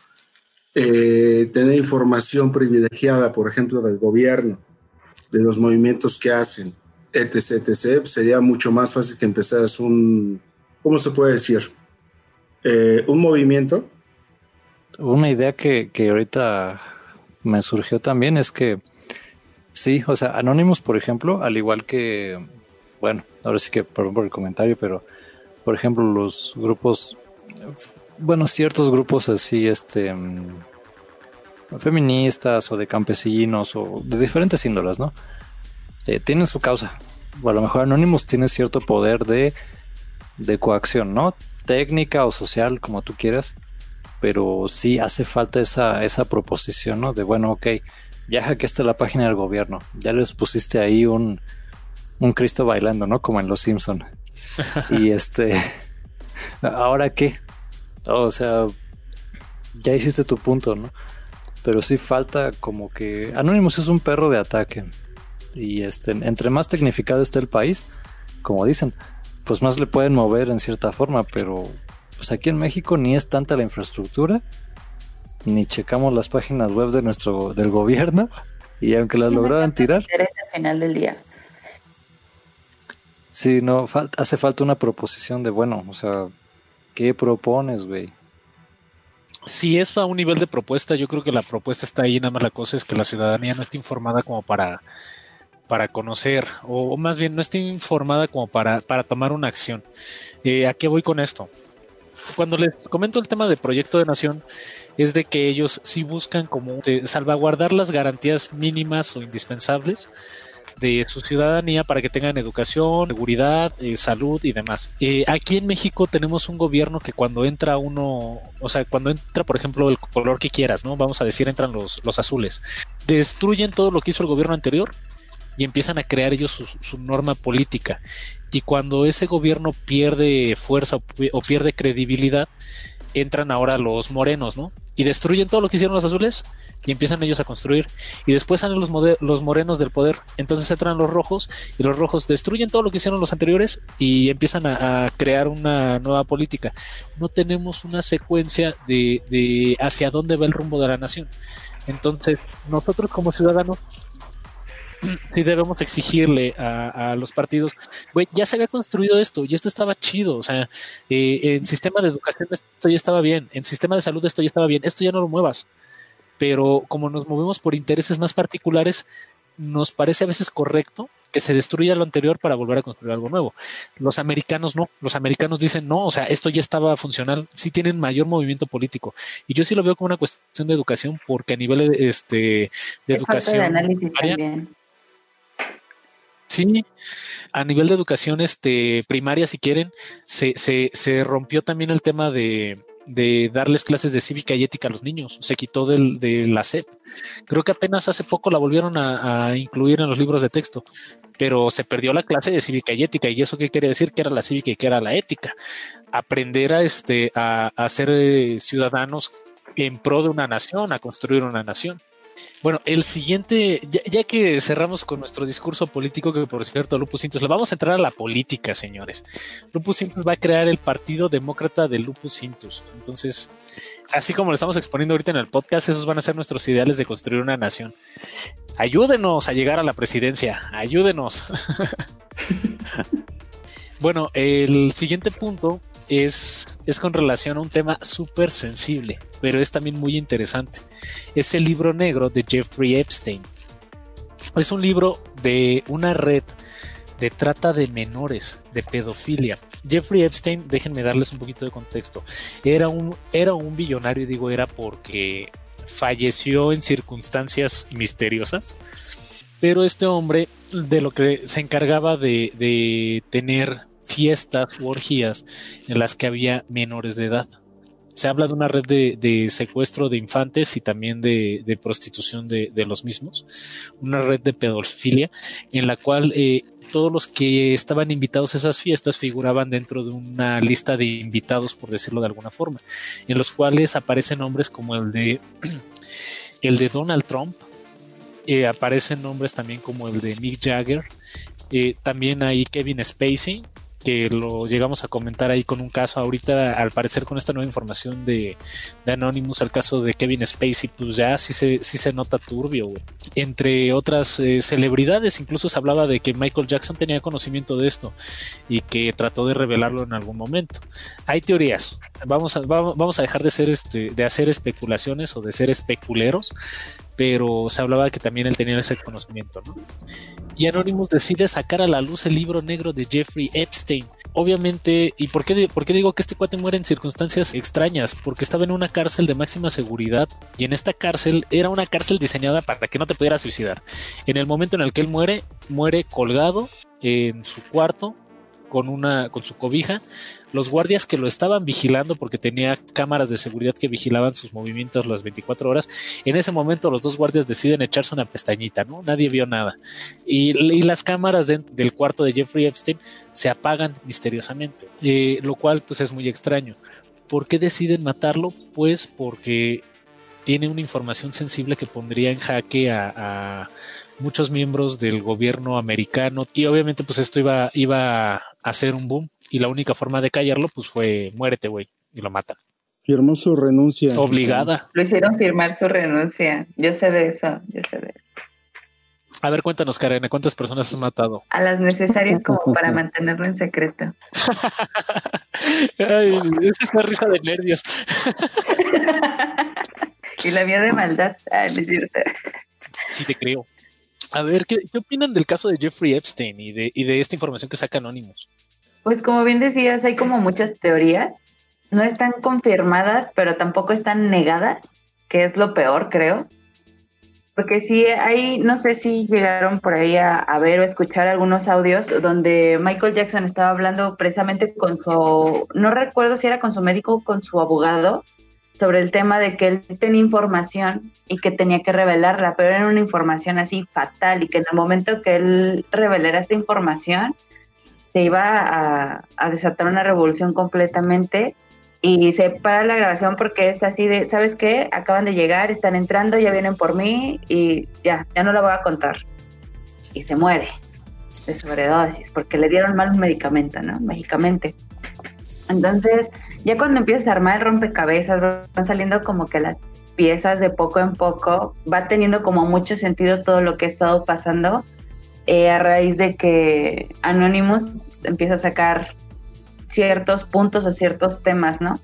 eh, tener información privilegiada, por ejemplo, del gobierno, de los movimientos que hacen, etc., sería mucho más fácil que empezaras un, ¿cómo se puede decir? Eh, un movimiento. Una idea que, que ahorita me surgió también es que sí, o sea, Anonymous, por ejemplo, al igual que, bueno, ahora sí que perdón por el comentario, pero por ejemplo, los grupos, bueno, ciertos grupos así, este, mm, feministas o de campesinos o de diferentes índolas, ¿no? Eh, tienen su causa. O a lo mejor Anonymous tiene cierto poder de, de coacción, ¿no? Técnica o social, como tú quieras. Pero sí hace falta esa, esa proposición, ¿no? De bueno, ok, ya hackeaste la página del gobierno, ya les pusiste ahí un, un Cristo bailando, ¿no? Como en Los Simpson y este, ¿ahora qué? O sea, ya hiciste tu punto, ¿no? Pero sí falta como que Anonymous es un perro de ataque. Y este, entre más tecnificado esté el país, como dicen, pues más le pueden mover en cierta forma, pero pues aquí en México ni es tanta la infraestructura, ni checamos las páginas web de nuestro del gobierno y aunque las lograran tirar, al final del día. Sí, no, hace falta una proposición de, bueno, o sea, ¿qué propones, güey? Si es a un nivel de propuesta, yo creo que la propuesta está ahí, nada más la cosa es que la ciudadanía no está informada como para, para conocer, o, más bien no está informada como para, para tomar una acción. Eh, ¿A qué voy con esto? Cuando les comento el tema de proyecto de nación, es de que ellos sí buscan como salvaguardar las garantías mínimas o indispensables de su ciudadanía para que tengan educación, seguridad, eh, salud y demás. Eh, aquí en México tenemos un gobierno que cuando entra uno, o sea, cuando entra, por ejemplo, el color que quieras, ¿no? Vamos a decir, entran los, los azules, destruyen todo lo que hizo el gobierno anterior y empiezan a crear ellos su, norma política. Y cuando ese gobierno pierde fuerza o pierde credibilidad, entran ahora los morenos, ¿no? Y destruyen todo lo que hicieron los azules y empiezan ellos a construir. Y después salen los, los morenos del poder. Entonces entran los rojos y los rojos destruyen todo lo que hicieron los anteriores y empiezan a, crear una nueva política. No tenemos una secuencia de, de hacia dónde va el rumbo de la nación. Entonces, nosotros como ciudadanos sí debemos exigirle a, los partidos, güey, ya se había construido esto y esto estaba chido, o sea, eh, en sistema de educación esto ya estaba bien, en sistema de salud esto ya estaba bien, esto ya no lo muevas, pero como nos movemos por intereses más particulares, nos parece a veces correcto que se destruya lo anterior para volver a construir algo nuevo. Los americanos no, los americanos dicen no, o sea, esto ya estaba funcional, sí tienen mayor movimiento político. Y yo sí lo veo como una cuestión de educación, porque a nivel de, este, de educación... Sí, a nivel de educación este, primaria, si quieren, se, se, se rompió también el tema de, de, darles clases de cívica y ética a los niños. Se quitó del, de la SEP. Creo que apenas hace poco la volvieron a, incluir en los libros de texto, pero se perdió la clase de cívica y ética. ¿Y eso qué quiere decir? Que era la cívica y que era la ética. Aprender a, este, a, ser eh, ciudadanos en pro de una nación, a construir una nación. Bueno, el siguiente, ya, que cerramos con nuestro discurso político, que por cierto, Lupus Sintus, le vamos a entrar a la política, señores. Lupus Sintus va a crear el Partido Demócrata de Lupus Sintus. Entonces, así como lo estamos exponiendo ahorita en el podcast, esos van a ser nuestros ideales de construir una nación. Ayúdenos a llegar a la presidencia, ayúdenos. bueno, el siguiente punto es, es con relación a un tema súper sensible, pero es también muy interesante. Es el libro negro de Jeffrey Epstein. Es un libro de una red de trata de menores, de pedofilia. Jeffrey Epstein, déjenme darles un poquito de contexto, era un, era un billonario, digo era porque falleció en circunstancias misteriosas, pero este hombre de lo que se encargaba de, de tener fiestas u orgías en las que había menores de edad. Se habla de una red de, secuestro de infantes y también de, prostitución de, los mismos, una red de pedofilia en la cual eh, todos los que estaban invitados a esas fiestas figuraban dentro de una lista de invitados, por decirlo de alguna forma, en los cuales aparecen nombres como el de el de Donald Trump, eh, aparecen nombres también como el de Mick Jagger, eh, también hay Kevin Spacey, que lo llegamos a comentar ahí con un caso ahorita, al parecer con esta nueva información de, Anonymous, el caso de Kevin Spacey, pues ya sí se, sí se nota turbio, güey. Entre otras eh, celebridades, incluso se hablaba de que Michael Jackson tenía conocimiento de esto y que trató de revelarlo en algún momento. Hay teorías, vamos a, vamos a dejar de, ser este, de hacer especulaciones o de ser especuleros, pero se hablaba que también él tenía ese conocimiento, ¿no? Y Anonymous decide sacar a la luz el libro negro de Jeffrey Epstein. Obviamente, ¿y por qué, por qué digo que este cuate muere en circunstancias extrañas? Porque estaba en una cárcel de máxima seguridad y en esta cárcel era una cárcel diseñada para que no te pudieras suicidar. En el momento en el que él muere, muere colgado en su cuarto con una con su cobija. Los guardias que lo estaban vigilando porque tenía cámaras de seguridad que vigilaban sus movimientos las 24 horas. En ese momento los dos guardias deciden echarse una pestañita, ¿no? Nadie vio nada. Y, las cámaras del cuarto de Jeffrey Epstein se apagan misteriosamente, eh, lo cual pues es muy extraño. ¿Por qué deciden matarlo? Pues porque tiene una información sensible que pondría en jaque a muchos miembros del gobierno americano y obviamente pues esto iba, iba a hacer un boom y la única forma de callarlo pues fue muérete, güey, y lo matan. Firmó su renuncia. Obligada. Lo hicieron firmar su renuncia. Yo sé de eso, yo sé de eso. A ver, cuéntanos, Karen, ¿cuántas personas has matado? A las necesarias como para mantenerlo en secreto. Ay, esa fue risa de nervios. y la mía de maldad. Ay, no es cierto. Sí, te creo. A ver, ¿qué, ¿qué, opinan del caso de Jeffrey Epstein y de, y de esta información que saca Anonymous? Pues como bien decías, hay como muchas teorías. No están confirmadas, pero tampoco están negadas, que es lo peor, creo. Porque sí, hay, no sé si llegaron por ahí a, a, ver o escuchar algunos audios donde Michael Jackson estaba hablando precisamente con su, no recuerdo si era con su médico o con su abogado, sobre el tema de que él tenía información y que tenía que revelarla, pero era una información así fatal y que en el momento que él revelara esta información se iba a, desatar una revolución completamente y se para la grabación porque es así de, ¿sabes qué? Acaban de llegar, están entrando, ya vienen por mí y ya, ya no la voy a contar. Y se muere de sobredosis porque le dieron mal un medicamento, ¿no? Mágicamente. Entonces, ya cuando empiezas a armar el rompecabezas, van saliendo como que las piezas de poco en poco, va teniendo como mucho sentido todo lo que ha estado pasando eh, a raíz de que Anonymous empieza a sacar ciertos puntos o ciertos temas, ¿no?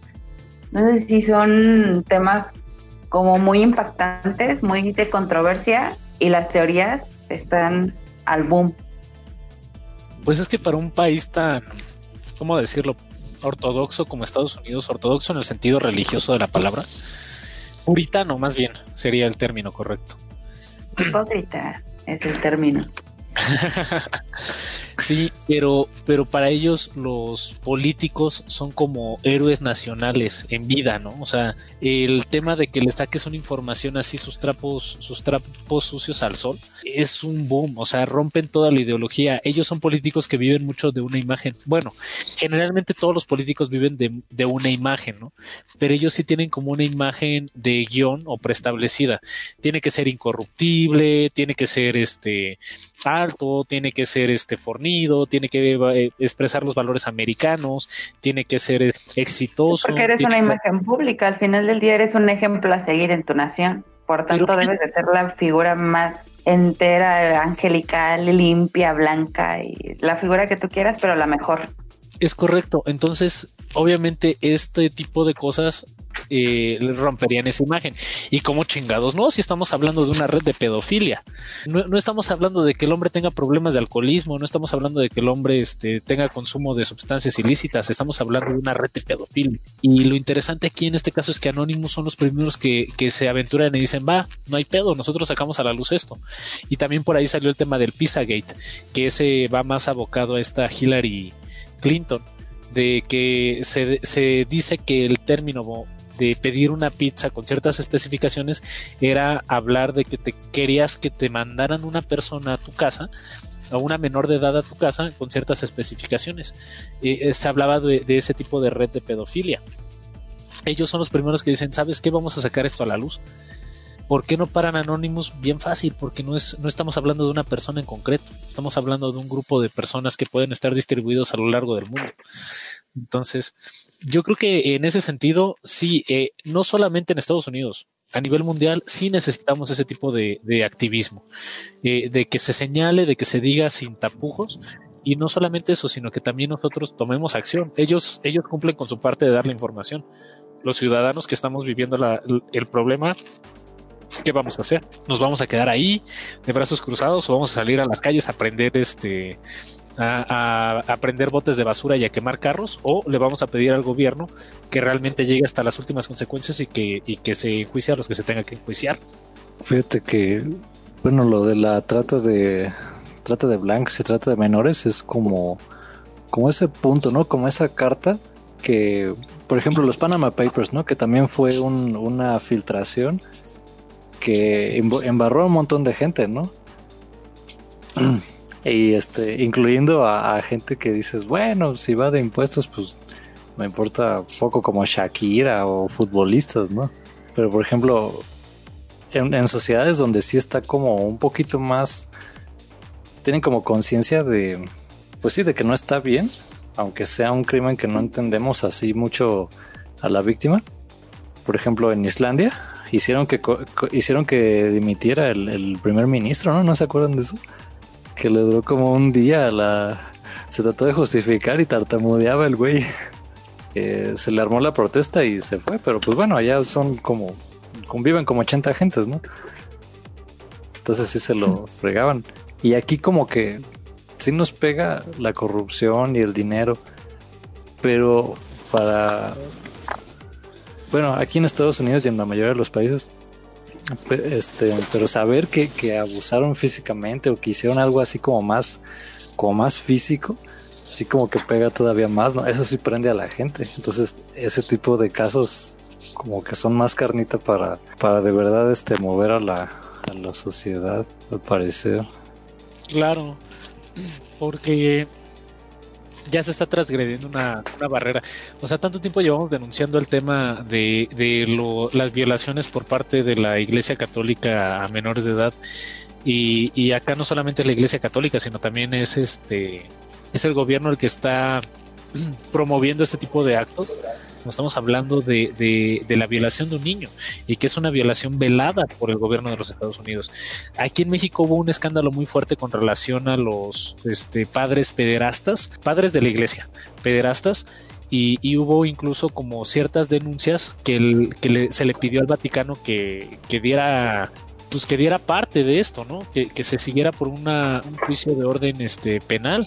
No sé si son temas como muy impactantes, muy de controversia y las teorías están al boom. Pues es que para un país tan, ¿cómo decirlo? Ortodoxo como Estados Unidos, ortodoxo en el sentido religioso de la palabra, puritano más bien sería el término correcto. Hipócritas es el término. Sí, pero, pero para ellos los políticos son como héroes nacionales en vida, ¿no? O sea, el tema de que le saques una información así, sus trapos, sus trapos sucios al sol, es un boom, o sea, rompen toda la ideología. Ellos son políticos que viven mucho de una imagen. Bueno, generalmente todos los políticos viven de, de una imagen, ¿no? Pero ellos sí tienen como una imagen de guion o preestablecida. Tiene que ser incorruptible, tiene que ser este alto, tiene que ser este fornido, tiene que eh, expresar los valores americanos, tiene que ser eh, exitoso. Porque eres una que... imagen pública, al final del día eres un ejemplo a seguir en tu nación. Por tanto, Pero, debes de ser la figura más entera, angelical, limpia, blanca y la figura que tú quieras, pero la mejor. Es correcto. Entonces, obviamente, este tipo de cosas eh, romperían esa imagen. Y como chingados, no, si estamos hablando de una red de pedofilia, no, no, estamos hablando de que el hombre tenga problemas de alcoholismo, no estamos hablando de que el hombre este, tenga consumo de sustancias ilícitas, estamos hablando de una red de pedofilia. Y lo interesante aquí en este caso es que Anonymous son los primeros que, que se aventuran y dicen, va, no hay pedo, nosotros sacamos a la luz esto. Y también por ahí salió el tema del Pizzagate, que ese va más abocado a esta Hillary Clinton de que se, se, dice que el término de pedir una pizza con ciertas especificaciones era hablar de que te querías que te mandaran una persona a tu casa a una menor de edad a tu casa con ciertas especificaciones. Eh, se hablaba de, de, ese tipo de red de pedofilia. Ellos son los primeros que dicen, ¿sabes qué? Vamos a sacar esto a la luz. ¿Por qué no paran Anonymous? Bien fácil, porque no, es, no estamos hablando de una persona en concreto, estamos hablando de un grupo de personas que pueden estar distribuidos a lo largo del mundo. Entonces, yo creo que en ese sentido, sí, eh, no solamente en Estados Unidos, a nivel mundial sí necesitamos ese tipo de, activismo, eh, de que se señale, de que se diga sin tapujos. Y no solamente eso, sino que también nosotros tomemos acción. Ellos, ellos cumplen con su parte de dar la información. Los ciudadanos que estamos viviendo el problema, ¿qué vamos a hacer? ¿Nos vamos a quedar ahí de brazos cruzados o vamos a salir a las calles a aprender este, a, a, prender botes de basura y a quemar carros o le vamos a pedir al gobierno que realmente llegue hasta las últimas consecuencias y que, y que se enjuicie a los que se tenga que enjuiciar. Fíjate que, bueno, lo de la trata de trata de blancos y trata de menores es como, como ese punto, ¿no? Como esa carta que, por ejemplo, los Panama Papers, ¿no? Que también fue un, una filtración que embarró a un montón de gente, ¿no? y este, incluyendo a, gente que dices, bueno, si va de impuestos, pues me importa poco como Shakira o futbolistas, ¿no? Pero por ejemplo, en, en sociedades donde sí está como un poquito más, tienen como conciencia de, pues sí, de que no está bien, aunque sea un crimen que no entendemos así mucho a la víctima. Por ejemplo, en Islandia, hicieron que hicieron que dimitiera el, primer ministro, ¿no? ¿No se acuerdan de eso? Que le duró como un día la se trató de justificar y tartamudeaba el güey. se le armó la protesta y se fue, pero pues bueno, allá son como conviven como 80 agentes, ¿no? Entonces sí se lo fregaban. Y aquí como que sí nos pega la corrupción y el dinero, pero para... Bueno, aquí en Estados Unidos y en la mayoría de los países, este, pero saber que, que abusaron físicamente o que hicieron algo así como más, como más físico, sí como que pega todavía más, ¿no? Eso sí prende a la gente. Entonces, ese tipo de casos como que son más carnita para, para de verdad este mover a la, a la sociedad, al parecer. Claro, porque ya se está transgrediendo una, barrera. O sea, tanto tiempo llevamos denunciando el tema de, de las violaciones por parte de la Iglesia Católica a menores de edad. Y, y acá no solamente es la Iglesia Católica, sino también es este es el gobierno el que está promoviendo este tipo de actos estamos hablando de, la violación de un niño y que es una violación velada por el gobierno de los Estados Unidos. Aquí en México hubo un escándalo muy fuerte con relación a los este, padres pederastas, padres de la iglesia, pederastas, y, hubo incluso como ciertas denuncias que, se le pidió al Vaticano que, diera pues que diera parte de esto, ¿no? Que, se siguiera por un juicio de orden este, penal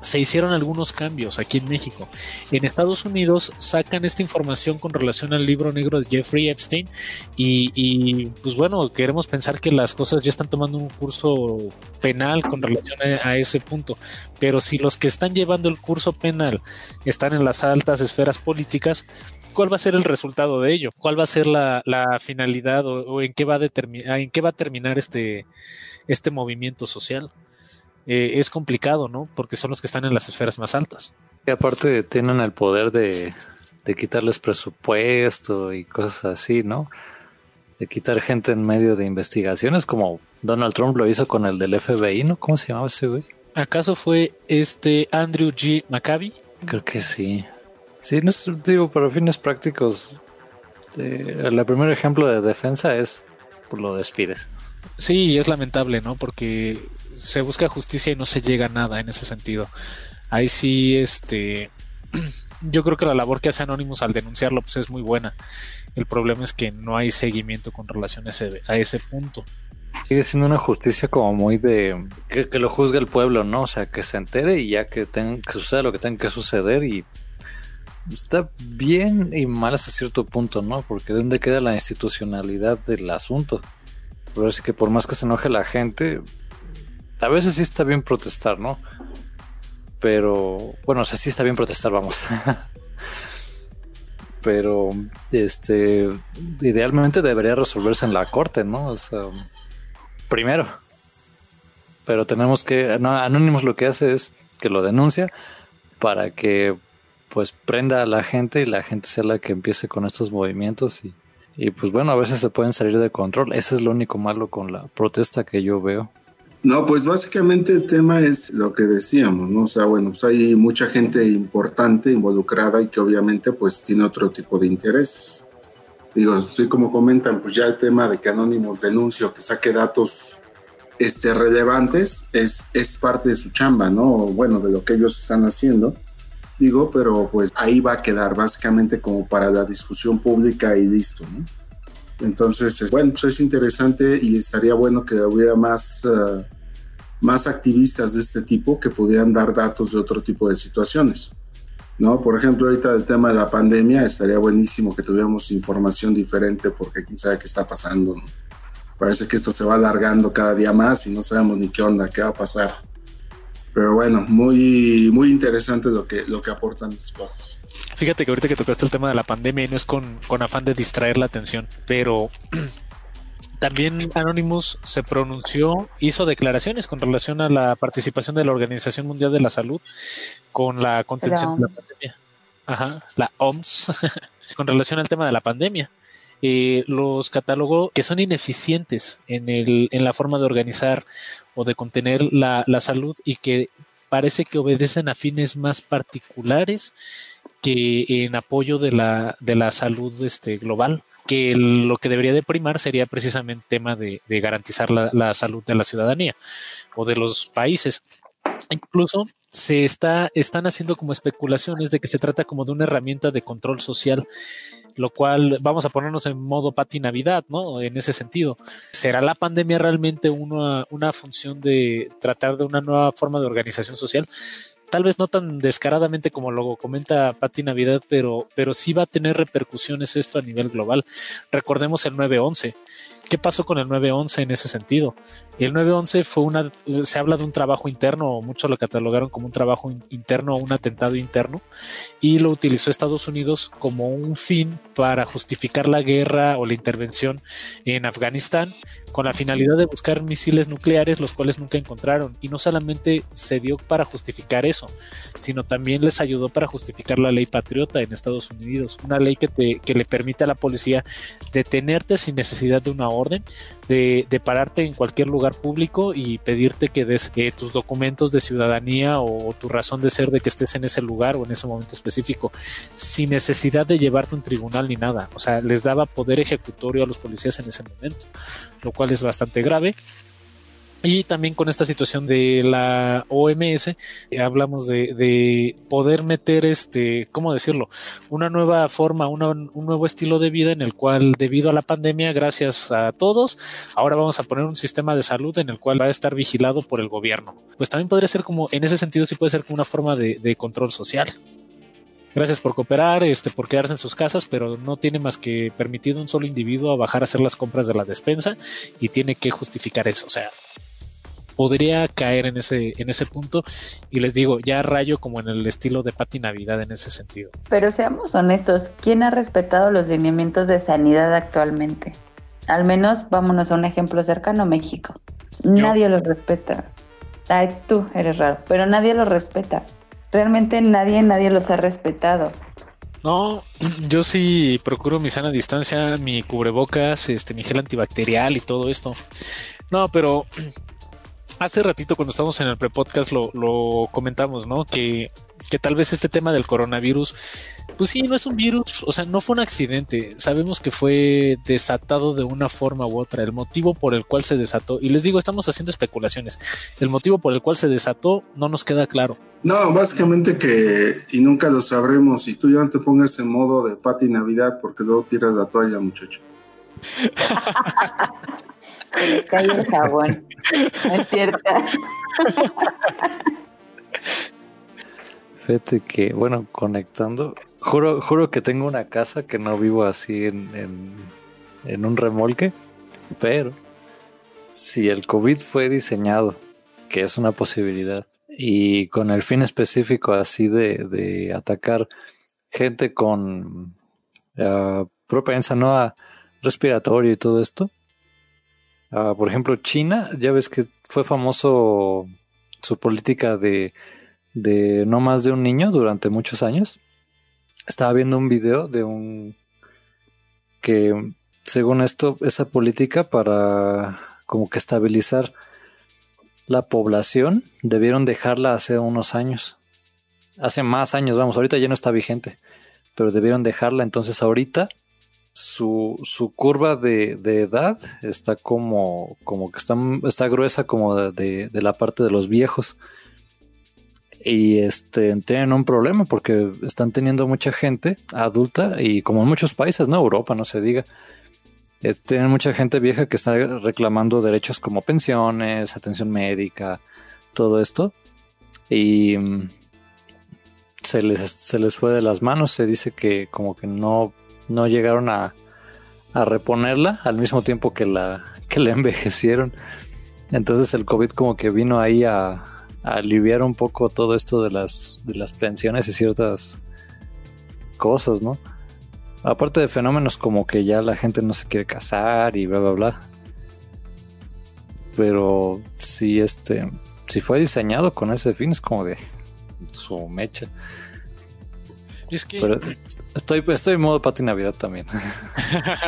se hicieron algunos cambios aquí en México. En Estados Unidos sacan esta información con relación al libro negro de Jeffrey Epstein y, pues bueno, queremos pensar que las cosas ya están tomando un curso penal con relación a, ese punto. Pero si los que están llevando el curso penal están en las altas esferas políticas, ¿cuál va a ser el resultado de ello? ¿Cuál va a ser la, finalidad o, en qué va a en qué va a terminar este, este movimiento social? Eh, es complicado, ¿no? Porque son los que están en las esferas más altas. Y aparte tienen el poder de, quitarles presupuesto y cosas así, ¿no? De quitar gente en medio de investigaciones, como Donald Trump lo hizo con el del FBI, ¿no? ¿Cómo se llamaba ese güey? ¿Acaso fue este Andrew G. McCabe? Creo que sí. Sí, no digo, para fines prácticos, el primer ejemplo de defensa es pues, lo despides. Sí, es lamentable, ¿no? Porque se busca justicia y no se llega a nada en ese sentido. Ahí sí, este, yo creo que la labor que hace Anonymous al denunciarlo pues es muy buena. El problema es que no hay seguimiento con relación a ese, punto. Sigue siendo una justicia como muy de que, lo juzgue el pueblo, ¿no? O sea, que se entere y ya que, tenga, que suceda lo que tenga que suceder y está bien y mal hasta cierto punto, ¿no? Porque ¿dónde queda la institucionalidad del asunto? Pero es que por más que se enoje la gente, a veces sí está bien protestar, ¿no? Pero, bueno, o sí está bien protestar, vamos. Pero, este, idealmente debería resolverse en la corte, ¿no? O sea, primero. Pero tenemos que, no, Anónimos lo que hace es que lo denuncia para que, pues, prenda a la gente y la gente sea la que empiece con estos movimientos y, y pues bueno, a veces se pueden salir de control. Ese es lo único malo con la protesta que yo veo. No, pues básicamente el tema es lo que decíamos, ¿no? O sea, bueno, pues hay mucha gente importante involucrada y que obviamente pues tiene otro tipo de intereses. Digo, así como comentan, pues ya el tema de que Anónimos denuncie o que saque datos este, relevantes es, es parte de su chamba, ¿no? Bueno, de lo que ellos están haciendo. Digo, pero pues ahí va a quedar básicamente como para la discusión pública y listo, ¿no? Entonces, bueno, pues es interesante y estaría bueno que hubiera más, eh, más activistas de este tipo que pudieran dar datos de otro tipo de situaciones. ¿no? Por ejemplo, ahorita el tema de la pandemia, estaría buenísimo que tuviéramos información diferente porque quién sabe qué está pasando. Parece que esto se va alargando cada día más y no sabemos ni qué onda, qué va a pasar. Pero bueno, muy, muy interesante lo que, lo que aportan los spots. Fíjate que ahorita que tocaste el tema de la pandemia y no es con, afán de distraer la atención, pero también Anonymous se pronunció, hizo declaraciones con relación a la participación de la Organización Mundial de la Salud con la contención de la pandemia. Ajá, la OMS, con relación al tema de la pandemia. Eh, los catálogos que son ineficientes en, el, en la forma de organizar o de contener la, la salud y que parece que obedecen a fines más particulares que en apoyo de la, de la salud este, global que lo que debería de primar sería precisamente tema de, garantizar la, salud de la ciudadanía o de los países. Incluso se está, están haciendo como especulaciones de que se trata como de una herramienta de control social, lo cual vamos a ponernos en modo pati navidad, ¿no? En ese sentido, ¿será la pandemia realmente una, una función de tratar de una nueva forma de organización social? Tal vez no tan descaradamente como lo comenta Patti Navidad, pero, pero sí va a tener repercusiones esto a nivel global. Recordemos el 9-11. ¿Qué pasó con el 911 en ese sentido? El 911 fue una, se habla de un trabajo interno, muchos lo catalogaron como un trabajo interno o un atentado interno, y lo utilizó Estados Unidos como un fin para justificar la guerra o la intervención en Afganistán con la finalidad de buscar misiles nucleares, los cuales nunca encontraron. Y no solamente se dio para justificar eso, sino también les ayudó para justificar la ley patriota en Estados Unidos, una ley que, te, que le permite a la policía detenerte sin necesidad de una orden, de, de pararte en cualquier lugar público y pedirte que des eh, tus documentos de ciudadanía o, tu razón de ser de que estés en ese lugar o en ese momento específico, sin necesidad de llevarte a un tribunal ni nada. O sea, les daba poder ejecutorio a los policías en ese momento, lo cual es bastante grave. Y también con esta situación de la OMS, eh, hablamos de, poder meter este, ¿cómo decirlo? Una nueva forma, un nuevo estilo de vida en el cual, debido a la pandemia, gracias a todos, ahora vamos a poner un sistema de salud en el cual va a estar vigilado por el gobierno. Pues también podría ser como, en ese sentido, sí puede ser como una forma de, de control social. Gracias por cooperar, este, por quedarse en sus casas, pero no tiene más que permitido un solo individuo a bajar a hacer las compras de la despensa y tiene que justificar eso. O sea, podría caer en ese, en ese punto. Y les digo, ya rayo como en el estilo de Pati Navidad en ese sentido. Pero seamos honestos, ¿quién ha respetado los lineamientos de sanidad actualmente? Al menos vámonos a un ejemplo cercano, México. Nadie los respeta. Ay, tú eres raro, pero nadie los respeta. Realmente nadie, nadie los ha respetado. No, yo sí procuro mi sana distancia, mi cubrebocas, este, mi gel antibacterial y todo esto. No, pero hace ratito cuando estábamos en el pre-podcast lo, lo comentamos, ¿no? Que, que tal vez este tema del coronavirus, pues sí, no es un virus, o sea, no fue un accidente. Sabemos que fue desatado de una forma u otra, el motivo por el cual se desató. Y les digo, estamos haciendo especulaciones. El motivo por el cual se desató no nos queda claro. No, básicamente que, y nunca lo sabremos, y tú ya no te pongas en modo de pati Navidad porque luego tiras la toalla, muchacho. Se cae el jabón. es cierto. Fíjate que, bueno, conectando, juro, juro que tengo una casa que no vivo así en, en, un remolque, pero si el COVID fue diseñado, que es una posibilidad, y con el fin específico así de, atacar gente con uh, propensa ¿no? a respiratorio y todo esto, Ah, por ejemplo, China, ya ves que fue famoso su política de, de no más de un niño durante muchos años. Estaba viendo un video de un que, según esto, esa política para como que estabilizar la población, debieron dejarla hace unos años. Hace más años, vamos, ahorita ya no está vigente, pero debieron dejarla. Entonces ahorita su, su curva de, edad está como, como que está, está gruesa como de, de, la parte de los viejos. Y este, tienen un problema porque están teniendo mucha gente adulta y como en muchos países, ¿no? Europa, no se diga. tienen mucha gente vieja que está reclamando derechos como pensiones, atención médica, todo esto. Y mm, se les, se les fue de las manos. Se dice que como que no no llegaron a, reponerla al mismo tiempo que la, que la envejecieron. Entonces el COVID como que vino ahí a, aliviar un poco todo esto de las, de las pensiones y ciertas cosas, ¿no? Aparte de fenómenos como que ya la gente no se quiere casar y bla, bla, bla. Pero si este, si fue diseñado con ese fin, es como de su mecha. Es que. estoy, estoy en modo Pati Navidad también.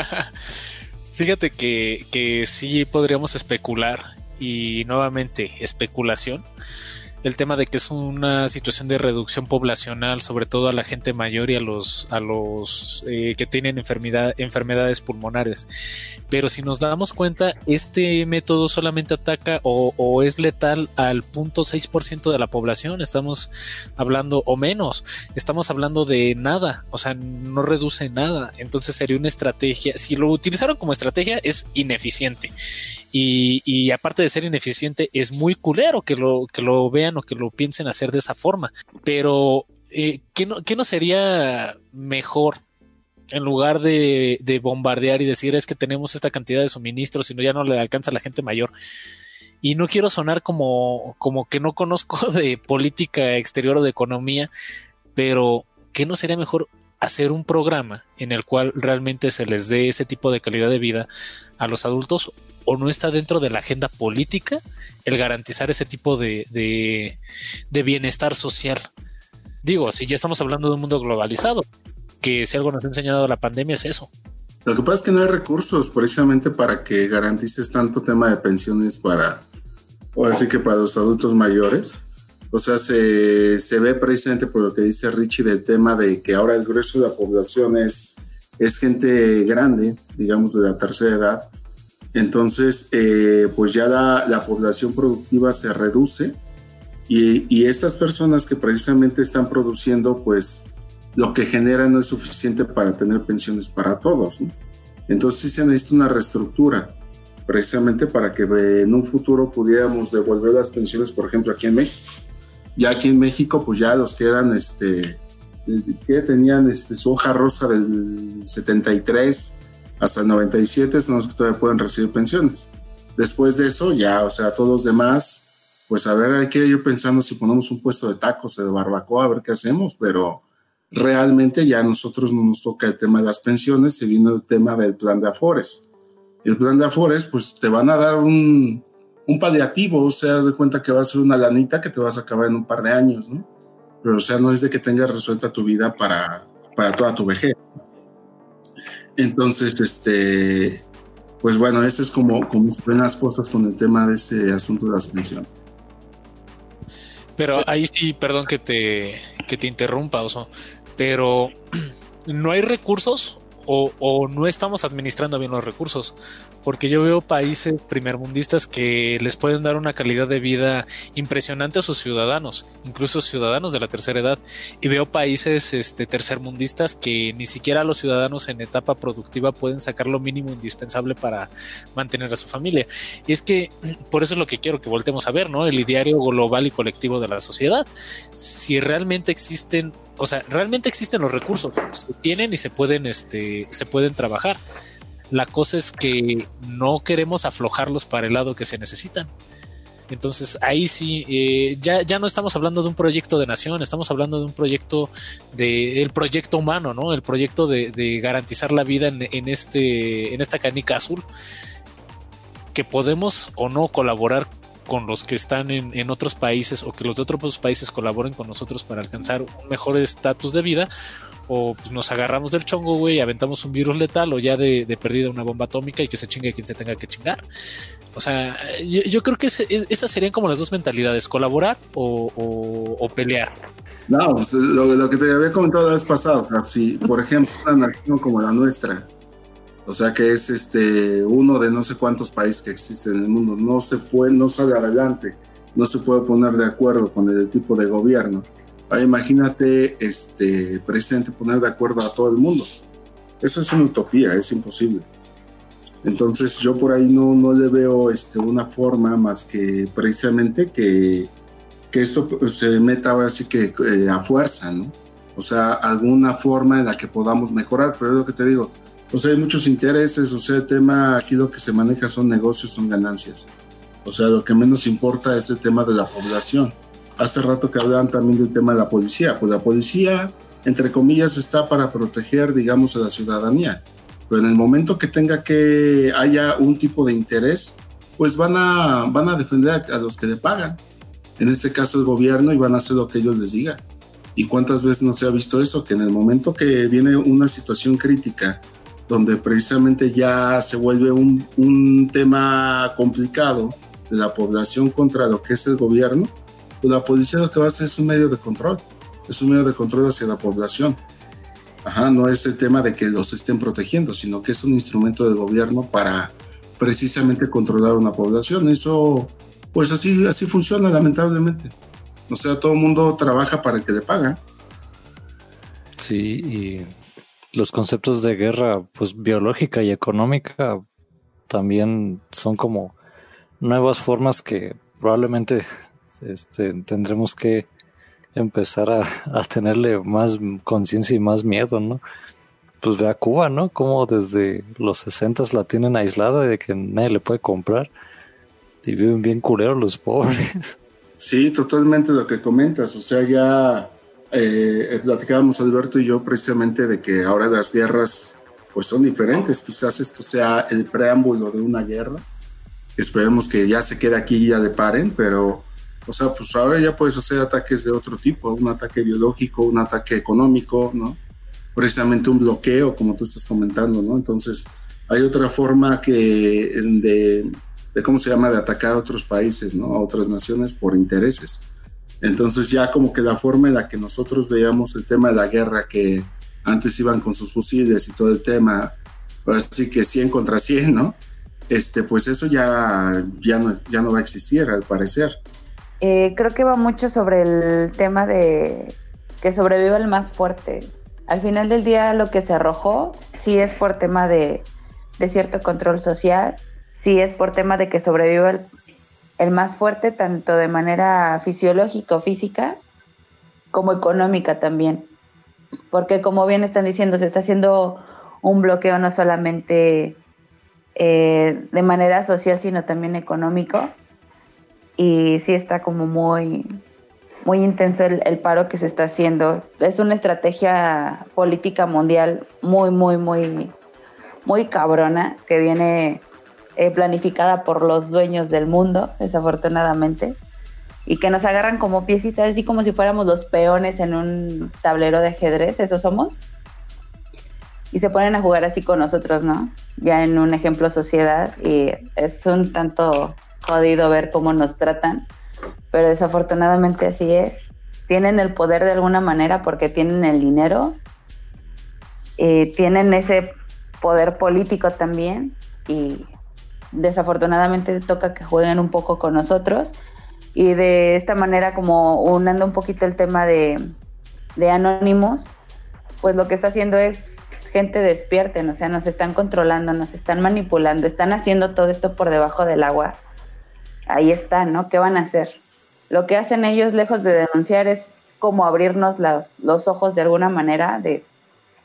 Fíjate que, que sí podríamos especular y nuevamente especulación el tema de que es una situación de reducción poblacional, sobre todo a la gente mayor y a los, a los eh, que tienen enfermedad, enfermedades pulmonares. Pero si nos damos cuenta, este método solamente ataca o, o es letal al 0.6% de la población. Estamos hablando, o menos, estamos hablando de nada, o sea, no reduce nada. Entonces sería una estrategia, si lo utilizaron como estrategia, es ineficiente. Y, aparte de ser ineficiente, es muy culero que lo, que lo vean o que lo piensen hacer de esa forma. Pero, eh, ¿qué, no, ¿qué no sería mejor en lugar de, bombardear y decir es que tenemos esta cantidad de suministros y no ya no le alcanza a la gente mayor? Y no quiero sonar como, como que no conozco de política exterior o de economía, pero ¿qué no sería mejor hacer un programa en el cual realmente se les dé ese tipo de calidad de vida a los adultos o no está dentro de la agenda política el garantizar ese tipo de, de, bienestar social. Digo, si ya estamos hablando de un mundo globalizado, que si algo nos ha enseñado la pandemia es eso. Lo que pasa es que no hay recursos precisamente para que garantices tanto tema de pensiones para, o así que para los adultos mayores. O sea, se, se, ve precisamente por lo que dice Richie del tema de que ahora el grueso de la población es, es gente grande, digamos de la tercera edad, entonces, eh, pues ya la, población productiva se reduce y, estas personas que precisamente están produciendo, pues lo que generan no es suficiente para tener pensiones para todos. Entonces sí se necesita una reestructura, precisamente para que en un futuro pudiéramos devolver las pensiones, por ejemplo, aquí en México. Ya aquí en México, pues ya los que eran, este, que tenían este, su hoja rosa del 73, hasta el 97 son los que todavía pueden recibir pensiones. Después de eso, ya, o sea, todos los demás, pues a ver, hay que ir pensando si ponemos un puesto de tacos o de barbacoa, a ver qué hacemos, pero realmente ya a nosotros no nos toca el tema de las pensiones, se vino el tema del plan de Afores. El plan de Afores, pues te van a dar un, un paliativo, o sea, de cuenta que va a ser una lanita que te vas a acabar en un par de años, ¿no? Pero, o sea, no es de que tengas resuelta tu vida para, para toda tu vejez. Entonces, este, pues bueno, eso es como, como ven las cosas con el tema de este asunto de las pensiones. Pero ahí sí, perdón que te, que te interrumpa, Oso, pero no hay recursos o, no estamos administrando bien los recursos porque yo veo países primermundistas que les pueden dar una calidad de vida impresionante a sus ciudadanos, incluso ciudadanos de la tercera edad, y veo países este, tercermundistas que ni siquiera los ciudadanos en etapa productiva pueden sacar lo mínimo indispensable para mantener a su familia. Y es que por eso es lo que quiero que voltemos a ver, ¿no? El ideario global y colectivo de la sociedad. Si realmente existen, o sea, realmente existen los recursos, se tienen y se pueden, este, se pueden trabajar la cosa es que no queremos aflojarlos para el lado que se necesitan. Entonces ahí sí, eh, ya, ya no estamos hablando de un proyecto de nación, estamos hablando de un proyecto de el proyecto humano, ¿no? El proyecto de, garantizar la vida en, este, en esta canica azul. Que podemos o no colaborar con los que están en, en, otros países o que los de otros países colaboren con nosotros para alcanzar un mejor estatus de vida o pues nos agarramos del chongo, güey, aventamos un virus letal o ya de, de perdida una bomba atómica y que se chingue quien se tenga que chingar. O sea, yo, creo que esas serían como las dos mentalidades, colaborar o, pelear. No, pues, lo, que te había comentado la vez pasado, si por ejemplo una nación como la nuestra, o sea que es este uno de no sé cuántos países que existen en el mundo, no se puede, no sale adelante, no se puede poner de acuerdo con el tipo de gobierno imagínate este, presidente poner de acuerdo a todo el mundo. Eso es una utopía, es imposible. Entonces yo por ahí no, no le veo este, una forma más que precisamente que, que esto se meta ahora sí que eh, a fuerza, ¿no? O sea, alguna forma en la que podamos mejorar, pero es lo que te digo, o sea, hay muchos intereses, o sea, el tema aquí lo que se maneja son negocios, son ganancias. O sea, lo que menos importa es el tema de la población hace rato que hablaban también del tema de la policía. Pues la policía, entre comillas, está para proteger, digamos, a la ciudadanía. Pero en el momento que tenga que haya un tipo de interés, pues van a, van a defender a, los que le pagan. En este caso el gobierno y van a hacer lo que ellos les digan. ¿Y cuántas veces no se ha visto eso? Que en el momento que viene una situación crítica, donde precisamente ya se vuelve un, un tema complicado de la población contra lo que es el gobierno, pues la policía lo que va a hacer es un medio de control, es un medio de control hacia la población. Ajá, no es el tema de que los estén protegiendo, sino que es un instrumento del gobierno para precisamente controlar una población. Eso, pues así, así funciona lamentablemente. O sea, todo el mundo trabaja para el que le pagan. Sí, y los conceptos de guerra, pues biológica y económica, también son como nuevas formas que probablemente este, tendremos que empezar a, a tenerle más conciencia y más miedo, ¿no? Pues ve a Cuba, ¿no? Como desde los 60 la tienen aislada de que nadie le puede comprar y viven bien culeros los pobres. Sí, totalmente lo que comentas. O sea, ya eh, platicábamos Alberto y yo precisamente de que ahora las guerras pues son diferentes. Quizás esto sea el preámbulo de una guerra. Esperemos que ya se quede aquí y ya le paren, pero, o sea, pues ahora ya puedes hacer ataques de otro tipo, un ataque biológico, un ataque económico, ¿no? Precisamente un bloqueo, como tú estás comentando, ¿no? Entonces, hay otra forma que de cómo se llama, de atacar a otros países, ¿no? A otras naciones por intereses. Entonces ya como que la forma en la que nosotros veíamos el tema de la guerra, que antes iban con sus fusiles y todo el tema, así que 100 contra 100, ¿no? Este, pues eso ya, ya, no, ya no va a existir, al parecer. Eh, creo que va mucho sobre el tema de que sobreviva el más fuerte. Al final del día lo que se arrojó sí es por tema de, cierto control social, sí es por tema de que sobreviva el, más fuerte, tanto de manera fisiológica o física, como económica también. Porque como bien están diciendo, se está haciendo un bloqueo no solamente eh, de manera social, sino también económico. Y sí está como muy, muy intenso el, paro que se está haciendo. Es una estrategia política mundial muy, muy, muy, muy cabrona que viene eh, planificada por los dueños del mundo, desafortunadamente, y que nos agarran como piecitas, así como si fuéramos los peones en un tablero de ajedrez, eso somos, y se ponen a jugar así con nosotros, ¿no? Ya en un ejemplo sociedad, y es un tanto jodido ver cómo nos tratan, pero desafortunadamente así es. Tienen el poder de alguna manera porque tienen el dinero, tienen ese poder político también, y desafortunadamente toca que jueguen un poco con nosotros y de esta manera como unando un poquito el tema de, de anónimos, pues lo que está haciendo es gente despierten, o sea, nos están controlando, nos están manipulando, están haciendo todo esto por debajo del agua. Ahí está, ¿no? ¿Qué van a hacer? Lo que hacen ellos, lejos de denunciar, es como abrirnos los, los ojos de alguna manera de,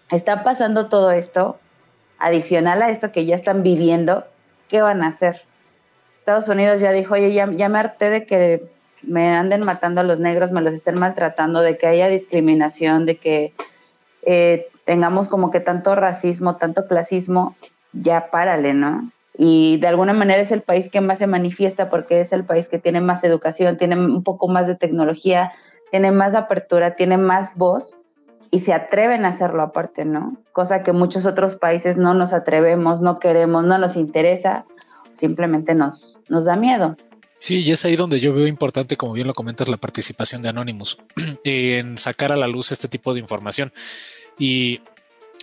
está pasando todo esto, adicional a esto que ya están viviendo, ¿qué van a hacer? Estados Unidos ya dijo, oye, ya, me harté de que me anden matando a los negros, me los estén maltratando, de que haya discriminación, de que eh, tengamos como que tanto racismo, tanto clasismo, ya párale, ¿no? Y de alguna manera es el país que más se manifiesta porque es el país que tiene más educación, tiene un poco más de tecnología, tiene más apertura, tiene más voz y se atreven a hacerlo aparte, ¿no? Cosa que muchos otros países no nos atrevemos, no queremos, no nos interesa, simplemente nos, nos da miedo. Sí, y es ahí donde yo veo importante, como bien lo comentas, la participación de Anonymous en sacar a la luz este tipo de información. Y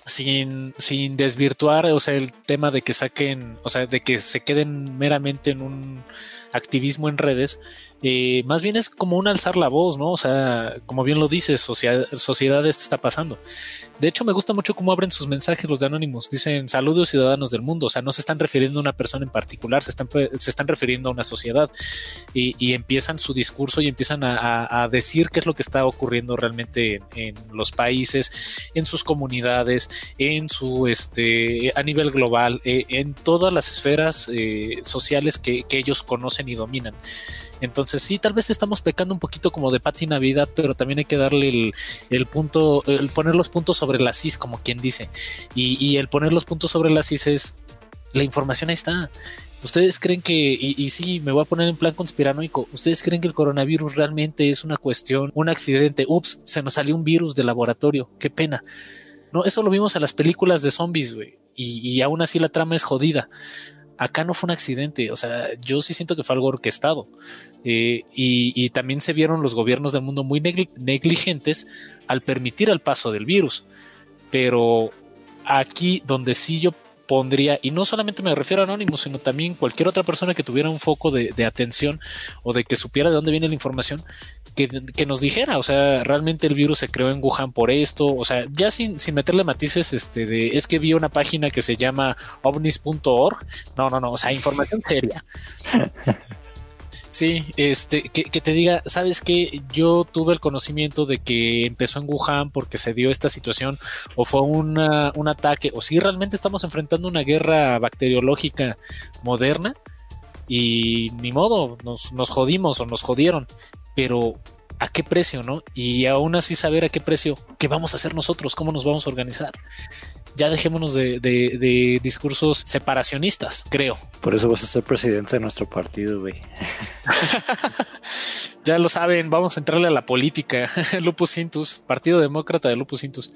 sin, sin desvirtuar, o sea, el tema de que saquen, o sea, de que se queden meramente en un activismo en redes, eh, más bien es como un alzar la voz, ¿no? O sea, como bien lo dices, sociedad, sociedad esto está pasando. De hecho, me gusta mucho cómo abren sus mensajes los de Anónimos. Dicen saludos ciudadanos del mundo. O sea, no se están refiriendo a una persona en particular, se están, se están refiriendo a una sociedad y, empiezan su discurso y empiezan a, decir qué es lo que está ocurriendo realmente en, los países, en sus comunidades, en su, este, a nivel global, eh, en todas las esferas eh, sociales que ellos conocen y dominan. Entonces sí, tal vez estamos pecando un poquito como de Pati Navidad, pero también hay que darle el, punto, el poner los puntos sobre la CIS, como quien dice. Y, el poner los puntos sobre la CIS es, la información ahí está. ¿Ustedes creen que, y, y, sí, me voy a poner en plan conspiranoico, ¿ustedes creen que el coronavirus realmente es una cuestión, un accidente? Ups, se nos salió un virus de laboratorio, qué pena. No, eso lo vimos en las películas de zombies, güey, y, y aún así la trama es jodida acá no fue un accidente, o sea, yo sí siento que fue algo orquestado. Eh, y, también se vieron los gobiernos del mundo muy negligentes al permitir el paso del virus. Pero aquí donde sí yo pondría, y no solamente me refiero a Anonymous, sino también cualquier otra persona que tuviera un foco de, atención o de que supiera de dónde viene la información, que, nos dijera, o sea, realmente el virus se creó en Wuhan por esto, o sea, ya sin, sin meterle matices, este, de, es que vi una página que se llama ovnis.org, no, no, no, o sea, información seria. Sí, este, que, te diga, sabes que yo tuve el conocimiento de que empezó en Wuhan porque se dio esta situación, o fue un ataque, o si realmente estamos enfrentando una guerra bacteriológica moderna, y ni modo, nos, nos jodimos o nos jodieron, pero a qué precio, ¿no? Y aún así saber a qué precio, qué vamos a hacer nosotros, cómo nos vamos a organizar ya dejémonos de, discursos separacionistas, creo. Por eso vas a ser presidente de nuestro partido, güey. ya lo saben, vamos a entrarle a la política. Lupus Intus, Partido Demócrata de Lupus Intus.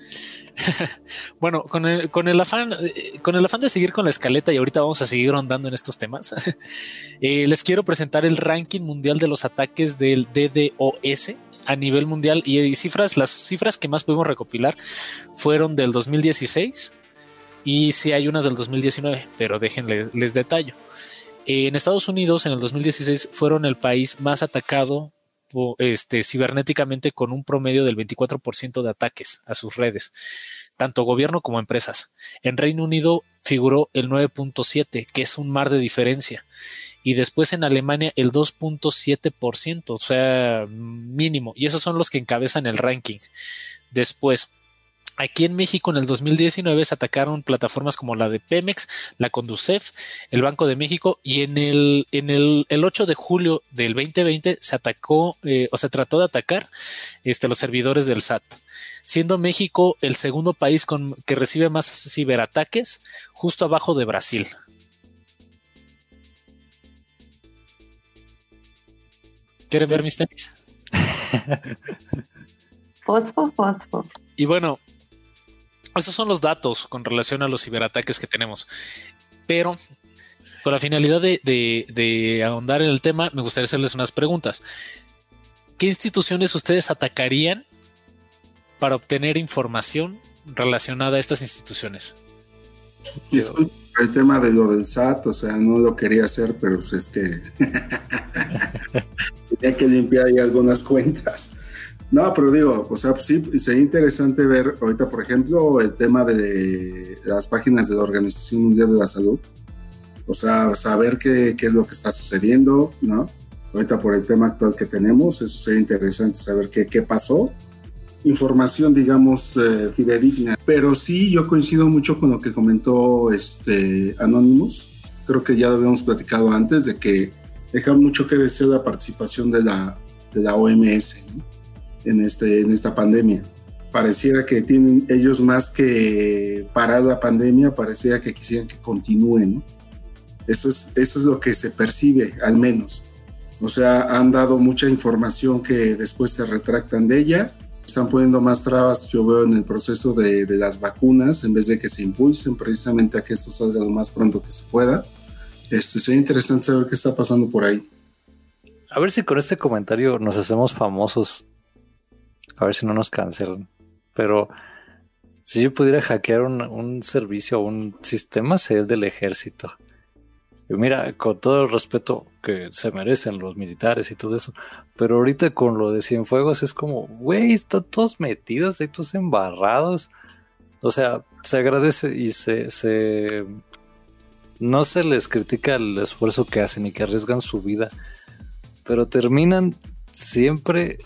bueno, con el, con el afán, eh, con el afán de seguir con la escaleta y ahorita vamos a seguir rondando en estos temas. Eh, les quiero presentar el ranking mundial de los ataques del DDoS a nivel mundial y, cifras, las cifras que más pudimos recopilar fueron del 2016 y sí hay unas del 2019, pero déjenles les detallo. En Estados Unidos, en el 2016, fueron el país más atacado este, cibernéticamente con un promedio del 24% de ataques a sus redes, tanto gobierno como empresas. En Reino Unido figuró el 9.7, que es un mar de diferencia y después en Alemania el 2.7%, o sea, mínimo. Y esos son los que encabezan el ranking. Después, Aquí en México en el 2019 se atacaron plataformas como la de Pemex, la Conducef, el Banco de México y en el, en el, 8 de julio del 2020 se atacó eh, o se trató de atacar este, los servidores del SAT, siendo México el segundo país con, que recibe más ciberataques justo abajo de Brasil. ¿Quieren ver mis tenis? fosfo, fosfo. Y bueno, esos son los datos con relación a los ciberataques que tenemos. Pero con la finalidad de, ahondar en el tema, me gustaría hacerles unas preguntas. ¿Qué instituciones ustedes atacarían para obtener información relacionada a estas instituciones? el tema de lo del SAT, o sea, no lo quería hacer, pero pues es que tenía que limpiar ahí algunas cuentas. No, pero digo, o sea, pues sí, sería interesante ver ahorita, por ejemplo, el tema de las páginas de la Organización Mundial de la Salud. O sea, saber qué, qué es lo que está sucediendo, ¿no? Ahorita por el tema actual que tenemos, eso sería interesante saber qué, qué pasó. Información, digamos, eh, fidedigna. Pero sí, yo coincido mucho con lo que comentó este Anonymous. Creo que ya lo habíamos platicado antes de que deja mucho que desear la participación de la, de la OMS en, este, en esta pandemia. Pareciera que tienen ellos más que parar la pandemia, pareciera que quisieran que continúen. Eso, es, eso es lo que se percibe, al menos. O sea, han dado mucha información que después se retractan de ella. Están poniendo más trabas, yo veo, en el proceso de, de las vacunas, en vez de que se impulsen precisamente a que esto salga lo más pronto que se pueda este, sería interesante saber qué está pasando por ahí. A ver si con este comentario nos hacemos famosos. A ver si no nos cancelan. Pero si yo pudiera hackear un, servicio o un sistema, sería el del ejército. Y mira, con todo el respeto que se merecen los militares y todo eso, pero ahorita con lo de Cienfuegos es como, güey, están todos metidos, ahí todos embarrados. O sea, se agradece y se, se no se les critica el esfuerzo que hacen y que arriesgan su vida, pero terminan siempre.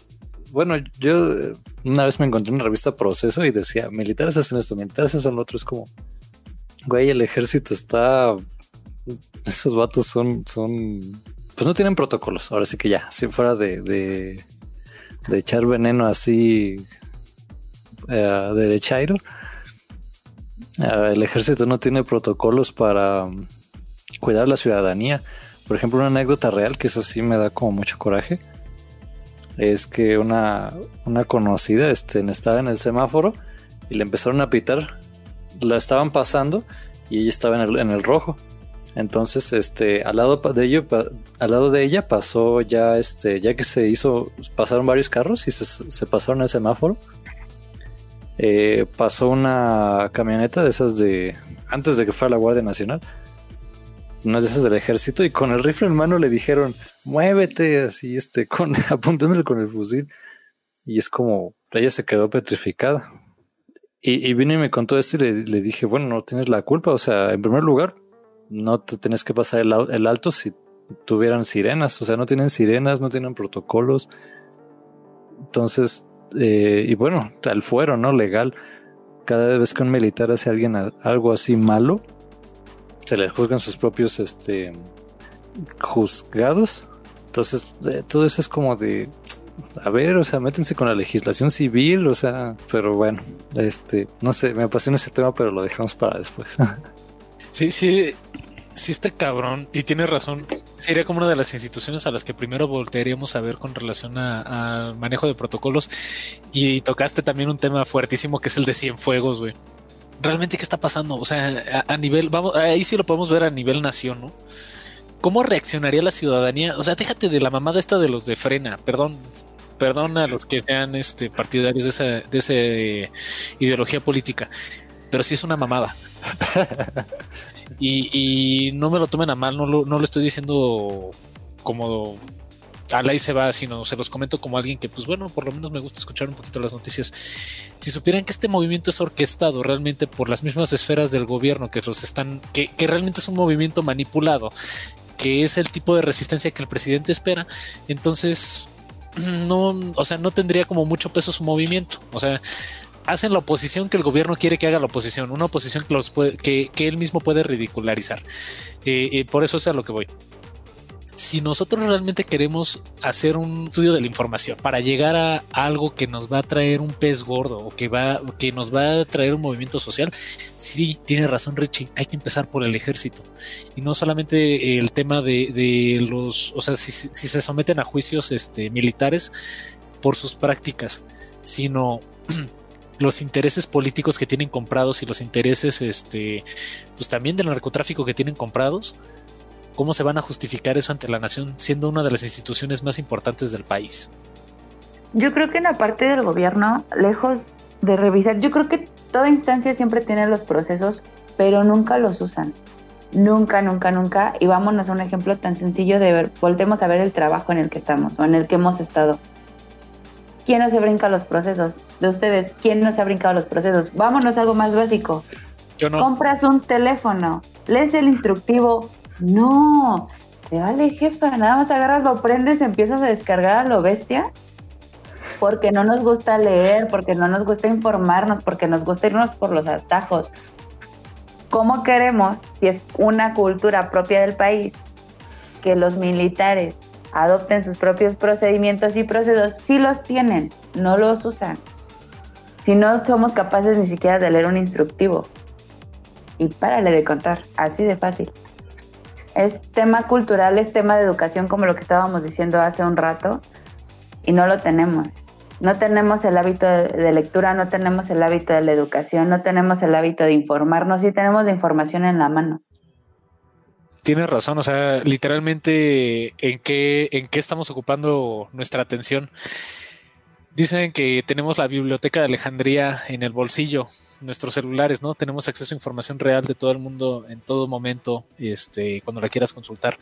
Bueno, yo eh, una vez me encontré en una revista Proceso y decía: militares hacen esto, militares hacen lo otro. Es como, güey, el ejército está. Esos vatos son, son. Pues no tienen protocolos. Ahora sí que ya, si fuera de, de, echar veneno así uh, derechairo Ah, el ejército no tiene protocolos para um, cuidar la ciudadanía. Por ejemplo, una anécdota real que eso sí me da como mucho coraje. Es que una, una conocida este, estaba en el semáforo y le empezaron a pitar. La estaban pasando y ella estaba en el, en el rojo. Entonces, este, al lado de ello, al lado de ella pasó ya, este, ya que se hizo, pasaron varios carros y se, pasaron el semáforo. Eh, pasó una camioneta de esas de antes de que fuera la Guardia Nacional, una de esas del ejército, y con el rifle en mano le dijeron, muévete, así, este, apuntándole con el fusil. Y es como, ella se quedó petrificada. Y, y vino y me contó esto y le, le, dije, bueno, no tienes la culpa. O sea, en primer lugar, no te tenés que pasar el, el alto si tuvieran sirenas. O sea, no tienen sirenas, no tienen protocolos. Entonces, eh, y bueno, tal fuero, ¿no? Legal. Cada vez que un militar hace a alguien algo así malo, se le juzgan sus propios este, juzgados. Entonces, eh, todo eso es como de, a ver, o sea, métense con la legislación civil, o sea, pero bueno, este, no sé, me apasiona ese tema, pero lo dejamos para después. Sí, sí, sí está cabrón y tiene razón. Sería como una de las instituciones a las que primero voltearíamos a ver con relación al manejo de protocolos y tocaste también un tema fuertísimo que es el de Cienfuegos, güey. Realmente, ¿qué está pasando? O sea, a, a nivel, vamos, ahí sí lo podemos ver a nivel nación, ¿no? ¿Cómo reaccionaría la ciudadanía? O sea, déjate de la mamada esta de los de frena, perdón, perdón a los que sean este, partidarios de esa, de esa eh, ideología política, pero sí es una mamada. y, no me lo tomen a mal, no lo, no lo estoy diciendo como a la y se va, sino se los comento como alguien que, pues bueno, por lo menos me gusta escuchar un poquito las noticias. Si supieran que este movimiento es orquestado realmente por las mismas esferas del gobierno que los están, que, que realmente es un movimiento manipulado, que es el tipo de resistencia que el presidente espera, entonces no, o sea, no tendría como mucho peso su movimiento. O sea, hacen la oposición que el gobierno quiere que haga la oposición, una oposición que, él mismo puede ridicularizar. Eh, eh, por eso es a lo que voy si nosotros realmente queremos hacer un estudio de la información para llegar a algo que nos va a traer un pez gordo o que va que nos va a traer un movimiento social, sí, tiene razón Richie, hay que empezar por el ejército y no solamente el tema de, los, o sea, si, se someten a juicios este, militares por sus prácticas, sino los intereses políticos que tienen comprados y los intereses, este, pues también del narcotráfico que tienen comprados ¿Cómo se van a justificar eso ante la nación siendo una de las instituciones más importantes del país? Yo creo que en la parte del gobierno, lejos de revisar, yo creo que toda instancia siempre tiene los procesos, pero nunca los usan. Nunca, nunca, nunca. Y vámonos a un ejemplo tan sencillo de ver, voltemos a ver el trabajo en el que estamos o en el que hemos estado. ¿Quién no se brinca los procesos? De ustedes, ¿quién no se ha brincado los procesos? Vámonos a algo más básico. Yo no. Compras un teléfono, lees el instructivo, no, te vale jefa, nada más agarras, lo prendes, empiezas a descargar a lo bestia. Porque no nos gusta leer, porque no nos gusta informarnos, porque nos gusta irnos por los atajos. ¿Cómo queremos, si es una cultura propia del país, que los militares adopten sus propios procedimientos y procesos? Sí los tienen, no los usan. Si no somos capaces ni siquiera de leer un instructivo. Y párale de contar, así de fácil es tema cultural, es tema de educación, como lo que estábamos diciendo hace un rato, y no lo tenemos. No tenemos el hábito de, lectura, no tenemos el hábito de la educación, no tenemos el hábito de informarnos y tenemos la información en la mano. Tienes razón, o sea, literalmente en qué, en qué estamos ocupando nuestra atención. Dicen que tenemos la biblioteca de Alejandría en el bolsillo, nuestros celulares, ¿no? Tenemos acceso a información real de todo el mundo en todo momento, este, cuando la quieras consultar.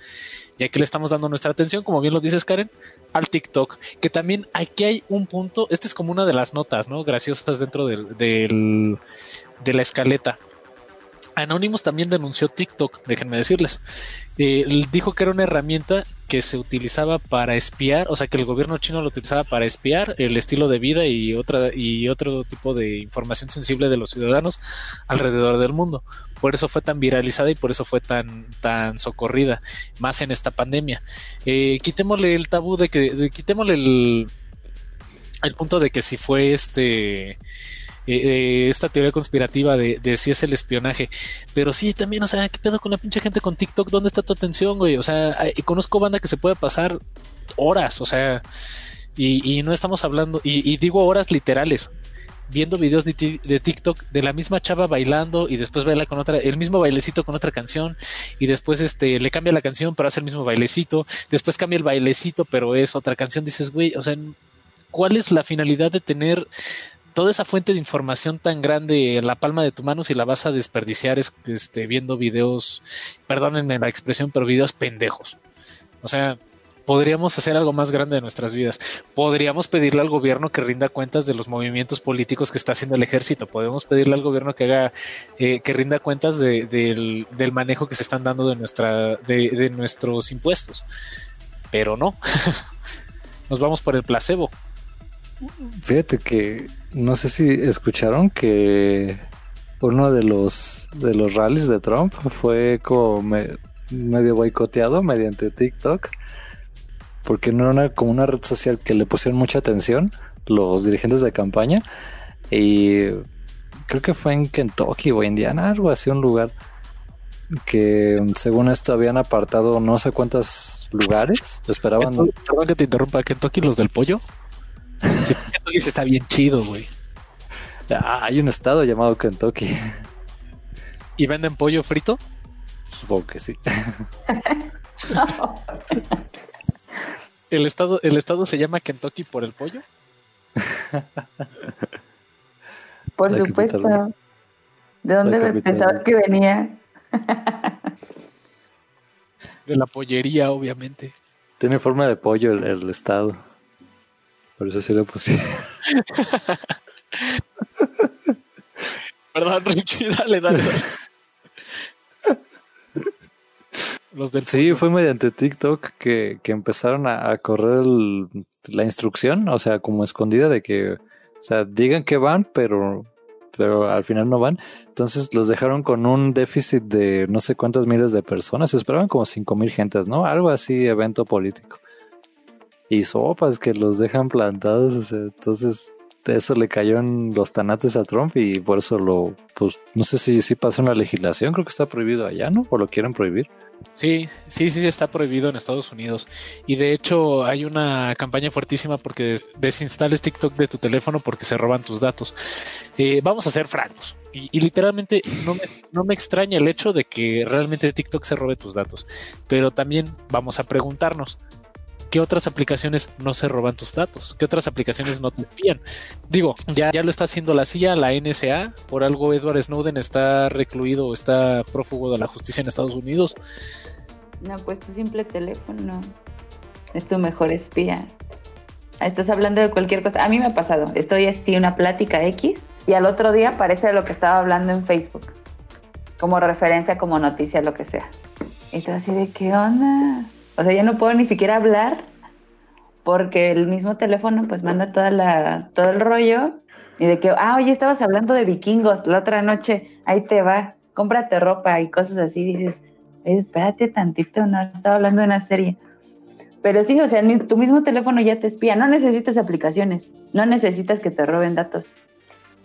Y aquí le estamos dando nuestra atención, como bien lo dices, Karen, al TikTok, que también aquí hay un punto, este es como una de las notas, ¿no? Graciosas dentro del, del de la escaleta. Anonymous también denunció TikTok, déjenme decirles. Eh, dijo que era una herramienta que se utilizaba para espiar, o sea que el gobierno chino lo utilizaba para espiar el estilo de vida y otra y otro tipo de información sensible de los ciudadanos alrededor del mundo. Por eso fue tan viralizada y por eso fue tan tan socorrida, más en esta pandemia. Eh, quitémosle el tabú de que quitémosle el el punto de que si fue este eh, eh, esta teoría conspirativa de, si es el espionaje. Pero sí, también, o sea, ¿qué pedo con la pinche gente con TikTok? ¿Dónde está tu atención, güey? O sea, conozco banda que se puede pasar horas, o sea, y, no estamos hablando, y, digo horas literales. viendo videos de, ti- de TikTok de la misma chava bailando y después baila con otra, el mismo bailecito con otra canción y después este le cambia la canción pero hace el mismo bailecito, después cambia el bailecito pero es otra canción, dices, güey, o sea, ¿cuál es la finalidad de tener toda esa fuente de información tan grande en la palma de tu mano si la vas a desperdiciar es, este, viendo videos, perdónenme la expresión, pero videos pendejos? O sea, podríamos hacer algo más grande de nuestras vidas. Podríamos pedirle al gobierno que rinda cuentas de los movimientos políticos que está haciendo el ejército. Podemos pedirle al gobierno que haga, eh, que rinda cuentas de- del, manejo que se están dando de nuestra, de nuestros impuestos. Pero no. Nos vamos por el placebo. Fíjate que no sé si escucharon que uno de los de los rallies de Trump fue como me- medio boicoteado mediante TikTok porque no era como una red social que le pusieron mucha atención los dirigentes de campaña y creo que fue en Kentucky o Indiana, algo así, un lugar que según esto habían apartado no sé cuántos lugares, esperaban que te interrumpa, Kentucky, los del pollo. Sí, Kentucky está bien chido, güey. Ah, hay un estado llamado Kentucky, ¿Y venden pollo frito? supongo que sí. ¿El estado, el estado se llama Kentucky por el pollo? Por La supuesto. capital. ¿De dónde La me capital. pensabas que venía? De la pollería, obviamente. Tiene forma de pollo el, el estado. Por eso sí lo pusieron. Perdón, Richie, dale, dale. dale. Los del Sí, fue mediante TikTok que, que empezaron a, a correr el- la instrucción, o sea, como escondida de que, o sea, digan que van, pero, pero al final no van. Entonces los dejaron con un déficit de no sé cuántas miles de personas. Se esperaban como cinco mil gentes, ¿no? Algo así, evento político. Y sopas que los dejan plantados. entonces eso le cayó en los tanates a Trump y por eso lo, pues, no sé si, si pasa una legislación, creo que está prohibido allá, ¿no? O lo quieren prohibir. Sí, sí, sí, está prohibido en Estados Unidos. Y de hecho hay una campaña fuertísima porque des- desinstales TikTok de tu teléfono porque se roban tus datos. Eh, vamos a ser francos. Y, literalmente no no me extraña el hecho de que realmente TikTok se robe tus datos. Pero también vamos a preguntarnos, ¿qué otras aplicaciones no se roban tus datos? ¿Qué otras aplicaciones no te espían? Digo, ya, ya lo está haciendo la CIA, la NSA. Por algo Edward Snowden está recluido o está prófugo de la justicia en Estados Unidos. No, pues tu simple teléfono es tu mejor espía. Estás hablando de cualquier cosa. A mí me ha pasado. Estoy así una plática X y al otro día parece lo que estaba hablando en Facebook. Como referencia, como noticia, lo que sea. Y tú así de qué onda. O sea, ya no puedo ni siquiera hablar porque el mismo teléfono pues manda toda la, todo el rollo y de que, ah, oye, estabas hablando de vikingos la otra noche, ahí te va, cómprate ropa y cosas así. Dices, "Oye, espérate tantito, no, estaba hablando de una serie. Pero sí, o sea, tu mismo teléfono ya te espía, no necesitas aplicaciones, no necesitas que te roben datos.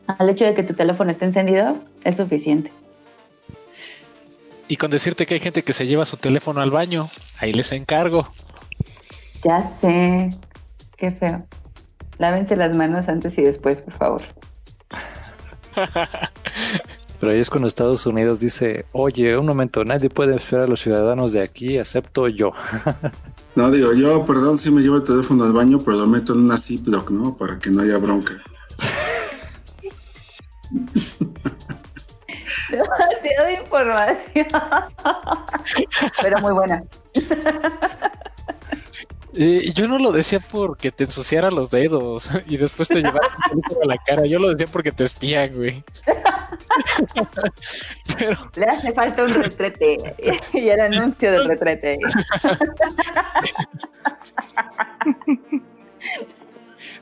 Al hecho de que tu teléfono esté encendido es suficiente. Y con decirte que hay gente que se lleva su teléfono al baño, ahí les encargo. Ya sé, qué feo. Lávense las manos antes y después, por favor. Pero ahí es cuando Estados Unidos dice, oye, un momento, nadie puede esperar a los ciudadanos de aquí, excepto yo. No, digo, yo, perdón, si me llevo el teléfono al baño, pero lo meto en una Ziploc, ¿no? Para que no haya bronca. Demasiada información. Pero muy buena. Eh, yo no lo decía porque te ensuciara los dedos y después te llevaras a la cara. Yo lo decía porque te espían, güey. Pero Le hace falta un retrete. y el anuncio del retrete.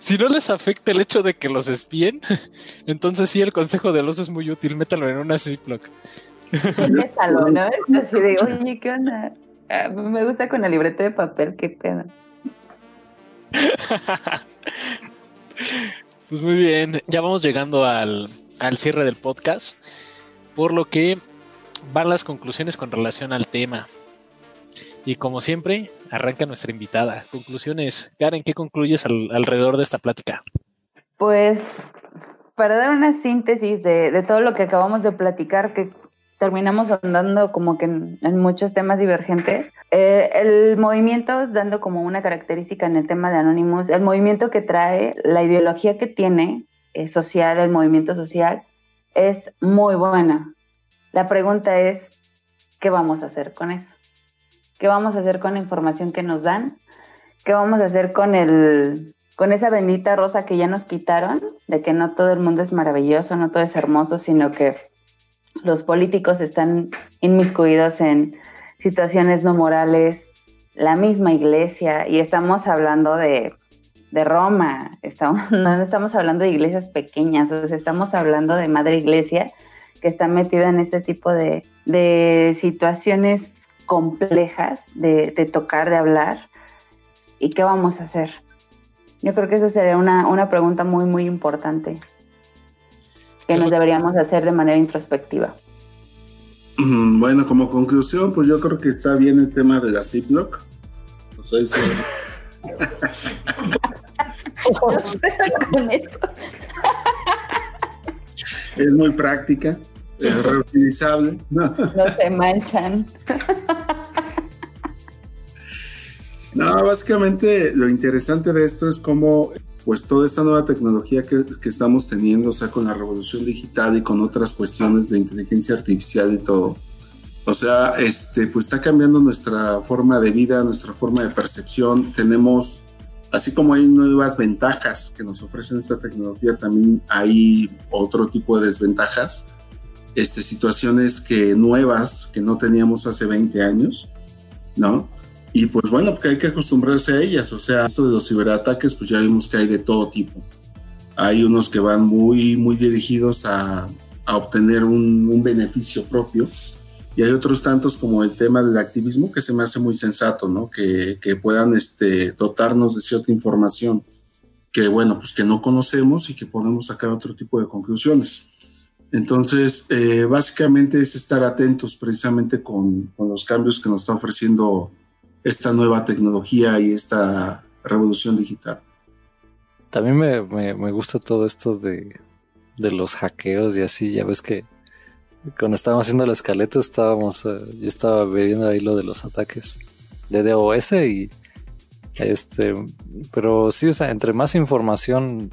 Si no les afecta el hecho de que los espíen, entonces sí, el consejo del oso es muy útil. Métalo en una Ziploc. Métalo, ¿no? Así de, oye, ¿qué onda? Ah, me gusta con el librete de papel, qué pedo. Pues muy bien, ya vamos llegando al, al cierre del podcast, por lo que van las conclusiones con relación al tema. Y como siempre, arranca nuestra invitada. Conclusiones. Karen, ¿qué concluyes al- alrededor de esta plática? Pues para dar una síntesis de, de todo lo que acabamos de platicar, que terminamos andando como que en, muchos temas divergentes. Eh, el movimiento, dando como una característica en el tema de Anonymous, el movimiento que trae, la ideología que tiene eh, social, el movimiento social, es muy buena. La pregunta es, ¿qué vamos a hacer con eso? ¿Qué vamos a hacer con la información que nos dan? ¿Qué vamos a hacer con el con esa bendita rosa que ya nos quitaron, de que no todo el mundo es maravilloso, no todo es hermoso, sino que los políticos están inmiscuidos en situaciones no morales, la misma iglesia, y estamos hablando de, de Roma, estamos, no estamos hablando de iglesias pequeñas, o sea, estamos hablando de madre iglesia que está metida en este tipo de, de situaciones complejas de, de tocar, de hablar. ¿Y qué vamos a hacer? Yo creo que esa sería una, una pregunta muy, muy importante que nos deberíamos hacer de manera introspectiva. Mm, Bueno, como conclusión, pues yo creo que está bien el tema de la Ziploc. O sea, es, Con eso. es muy práctica, es reutilizable. ¿no? No se manchan. No, básicamente lo interesante de esto es cómo, pues, toda esta nueva tecnología que, que, estamos teniendo, o sea, con la revolución digital y con otras cuestiones de inteligencia artificial y todo, o sea, este, pues está cambiando nuestra forma de vida, nuestra forma de percepción. Tenemos, así como hay nuevas ventajas que nos ofrecen esta tecnología, también hay otro tipo de desventajas, este, situaciones que nuevas que no teníamos hace 20 años, ¿no? Y pues bueno, porque hay que acostumbrarse a ellas. O sea, esto de los ciberataques, pues ya vimos que hay de todo tipo. Hay unos que van muy, muy dirigidos a, a obtener un, un, beneficio propio. Y hay otros tantos como el tema del activismo que se me hace muy sensato, ¿no? Que, que puedan este, dotarnos de cierta información que, bueno, pues que no conocemos y que podemos sacar otro tipo de conclusiones. Entonces, eh, básicamente es estar atentos precisamente con, los cambios que nos está ofreciendo esta nueva tecnología y esta revolución digital. También me, me, gusta todo esto de, de, los hackeos y así. Ya ves que cuando estábamos haciendo la escaleta estábamos, uh, yo estaba viendo ahí lo de los ataques de DOS y este, pero sí, o sea, entre más información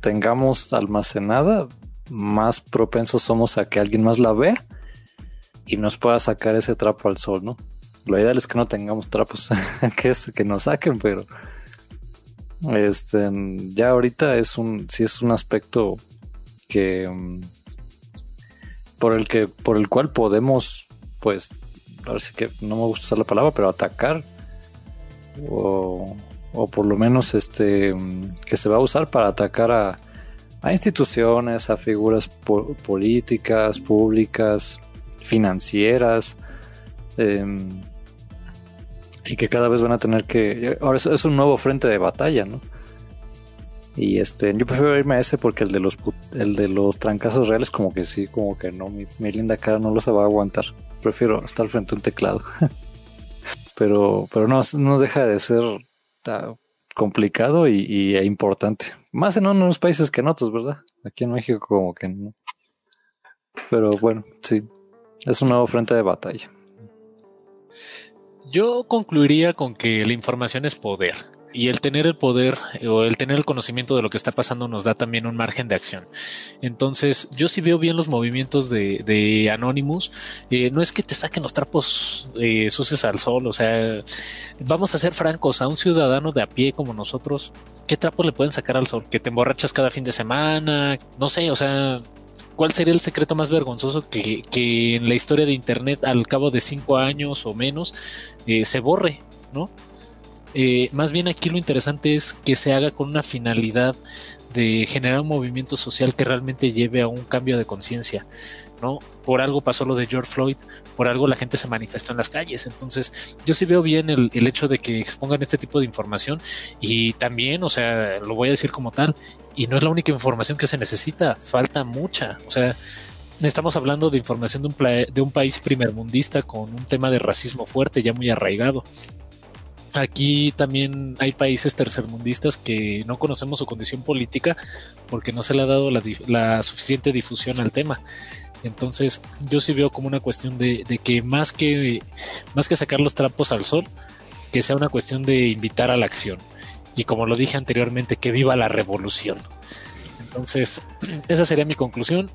tengamos almacenada, más propensos somos a que alguien más la vea y nos pueda sacar ese trapo al sol, ¿no? Lo ideal es que no tengamos trapos que, que nos saquen, pero este ya ahorita es un sí es un aspecto que um, por el que por el cual podemos pues ahora sí que no me gusta usar la palabra pero atacar o, o por lo menos este que se va a usar para atacar a, a instituciones a figuras po políticas públicas financieras eh, y que cada vez van a tener que. Ahora es, un nuevo frente de batalla, ¿no? Y este, yo prefiero irme a ese porque el de los el de los trancazos reales, como que sí, como que no, mi, linda cara no los va a aguantar. Prefiero estar frente a un teclado. pero, pero no, no deja de ser uh, complicado y, e importante. Más en unos países que en otros, ¿verdad? Aquí en México, como que no. Pero bueno, sí. Es un nuevo frente de batalla. Yo concluiría con que la información es poder y el tener el poder o el tener el conocimiento de lo que está pasando nos da también un margen de acción. Entonces, yo sí veo bien los movimientos de, de Anonymous. Eh, no es que te saquen los trapos eh, sucios al sol, o sea, vamos a ser francos, a un ciudadano de a pie como nosotros, ¿qué trapos le pueden sacar al sol? Que te emborrachas cada fin de semana, no sé, o sea, ¿cuál sería el secreto más vergonzoso que, que, en la historia de Internet al cabo de cinco años o menos eh, se borre, ¿no? Eh, más bien aquí lo interesante es que se haga con una finalidad de generar un movimiento social que realmente lleve a un cambio de conciencia, ¿no? Por algo pasó lo de George Floyd, por algo la gente se manifestó en las calles. Entonces, yo sí veo bien el, hecho de que expongan este tipo de información y también, o sea, lo voy a decir como tal, y no es la única información que se necesita, falta mucha. O sea, estamos hablando de información de un, de un país primermundista con un tema de racismo fuerte, ya muy arraigado. Aquí también hay países tercermundistas que no conocemos su condición política porque no se le ha dado la, suficiente difusión al tema. Entonces, yo sí veo como una cuestión de, que más que más que sacar los trapos al sol, que sea una cuestión de invitar a la acción. Y como lo dije anteriormente, que viva la revolución. Entonces, esa sería mi conclusión.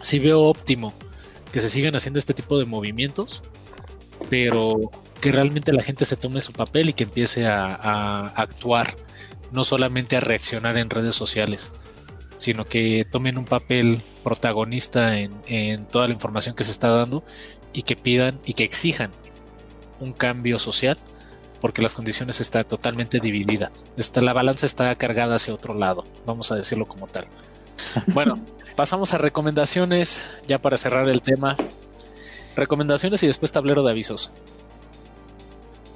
Sí veo óptimo que se sigan haciendo este tipo de movimientos, pero que realmente la gente se tome su papel y que empiece a, actuar, no solamente a reaccionar en redes sociales, sino que tomen un papel protagonista en, toda la información que se está dando y que pidan y que exijan un cambio social porque las condiciones están totalmente divididas. Está, la balanza está cargada hacia otro lado, vamos a decirlo como tal. Bueno, pasamos a recomendaciones ya para cerrar el tema. Recomendaciones y después tablero de avisos.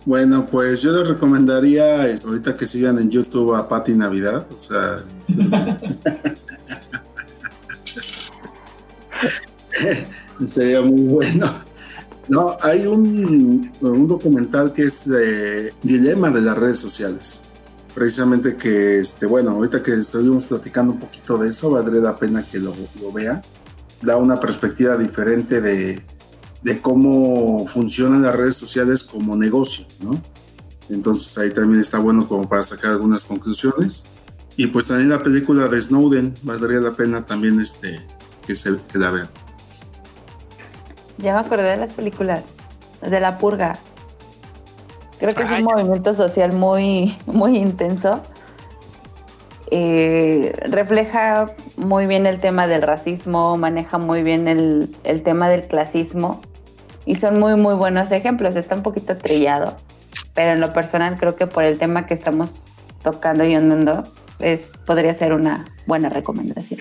Bueno, pues yo les recomendaría eh, ahorita que sigan en YouTube a Patti Navidad, o sea. sería muy bueno. No, hay un, documental que es de Dilema de las redes sociales. Precisamente que, este, bueno, ahorita que estuvimos platicando un poquito de eso, valdría la pena que lo, lo vean. Da una perspectiva diferente de, de cómo funcionan las redes sociales como negocio, ¿no? Entonces ahí también está bueno como para sacar algunas conclusiones. Y pues también la película de Snowden, valdría la pena también este, que, se, que la vean. Ya me acordé de las películas, de La Purga. Creo que es un movimiento social muy, muy intenso. Eh, refleja muy bien el tema del racismo, maneja muy bien el, el tema del clasismo y son muy, muy buenos ejemplos. Está un poquito trillado, pero en lo personal creo que por el tema que estamos tocando y andando, es, podría ser una buena recomendación.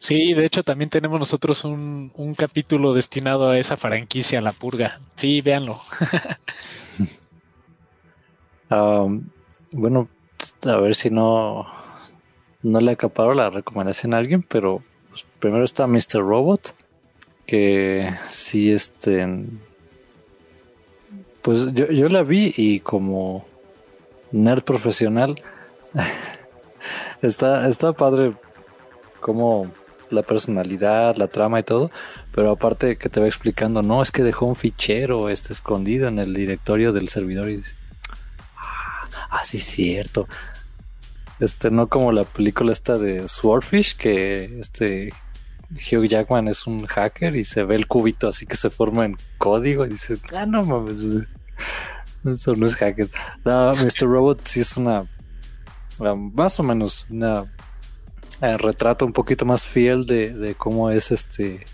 Sí, de hecho también tenemos nosotros un, un capítulo destinado a esa franquicia, La Purga. Sí, véanlo. Um, bueno, a ver si no, no le acaparo la recomendación a alguien, pero pues, primero está Mr. Robot, que sí, este, pues yo, yo la vi y como nerd profesional, está, está padre como la personalidad, la trama y todo, pero aparte que te va explicando, no, es que dejó un fichero este, escondido en el directorio del servidor y dice, ah, ah, sí, cierto. Este, no como la película esta de Swordfish, que este Hugh Jackman es un hacker y se ve el cubito así que se forma en código y dices, ah, no mames, eso no es hacker. No, Mr. Robot sí es una, más o menos, una eh, retrato un poquito más fiel de, cómo es este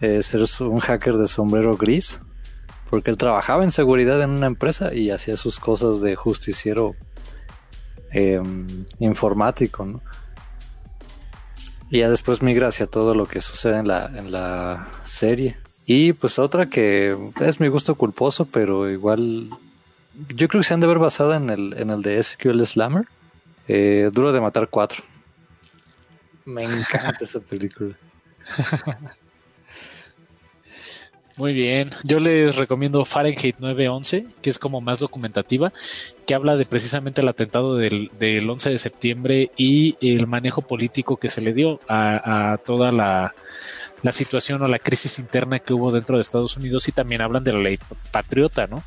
eh, ser un hacker de sombrero gris. Porque él trabajaba en seguridad en una empresa y hacía sus cosas de justiciero em, informático, ¿no? Y ya después migra hacia todo lo que sucede en la, en la serie. Y pues otra que es mi gusto culposo, pero igual yo creo que se han de ver basada en el, en el de SQL Slammer. Eh, Duro de Matar 4. Me encanta esa película. Muy bien. Yo les recomiendo Fahrenheit 911, que es como más documentativa, que habla de precisamente el atentado del, 11 de septiembre y el manejo político que se le dio a, toda la, situación o la crisis interna que hubo dentro de Estados Unidos y también hablan de la ley patriota, ¿no?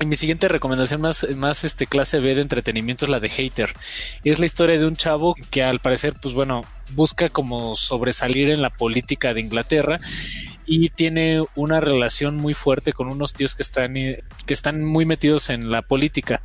Y mi siguiente recomendación más, más este clase B de entretenimiento es la de Hater. Es la historia de un chavo que al parecer, pues bueno, busca como sobresalir en la política de Inglaterra y tiene una relación muy fuerte con unos tíos que están, que están muy metidos en la política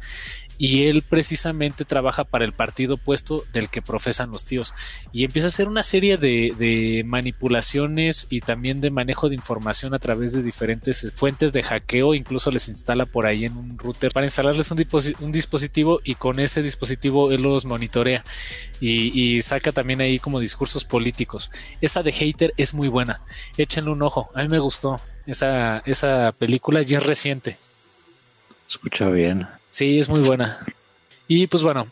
y él precisamente trabaja para el partido opuesto del que profesan los tíos y empieza a hacer una serie de, manipulaciones y también de manejo de información a través de diferentes fuentes de hackeo, incluso les instala por ahí en un router para instalarles un, dispositivo y con ese dispositivo él los monitorea y, saca también ahí como discursos políticos. Esa de hater es muy buena, échenle un ojo, a mí me gustó esa, esa película y es reciente. Escucha bien. Sí, es muy buena. Y pues bueno,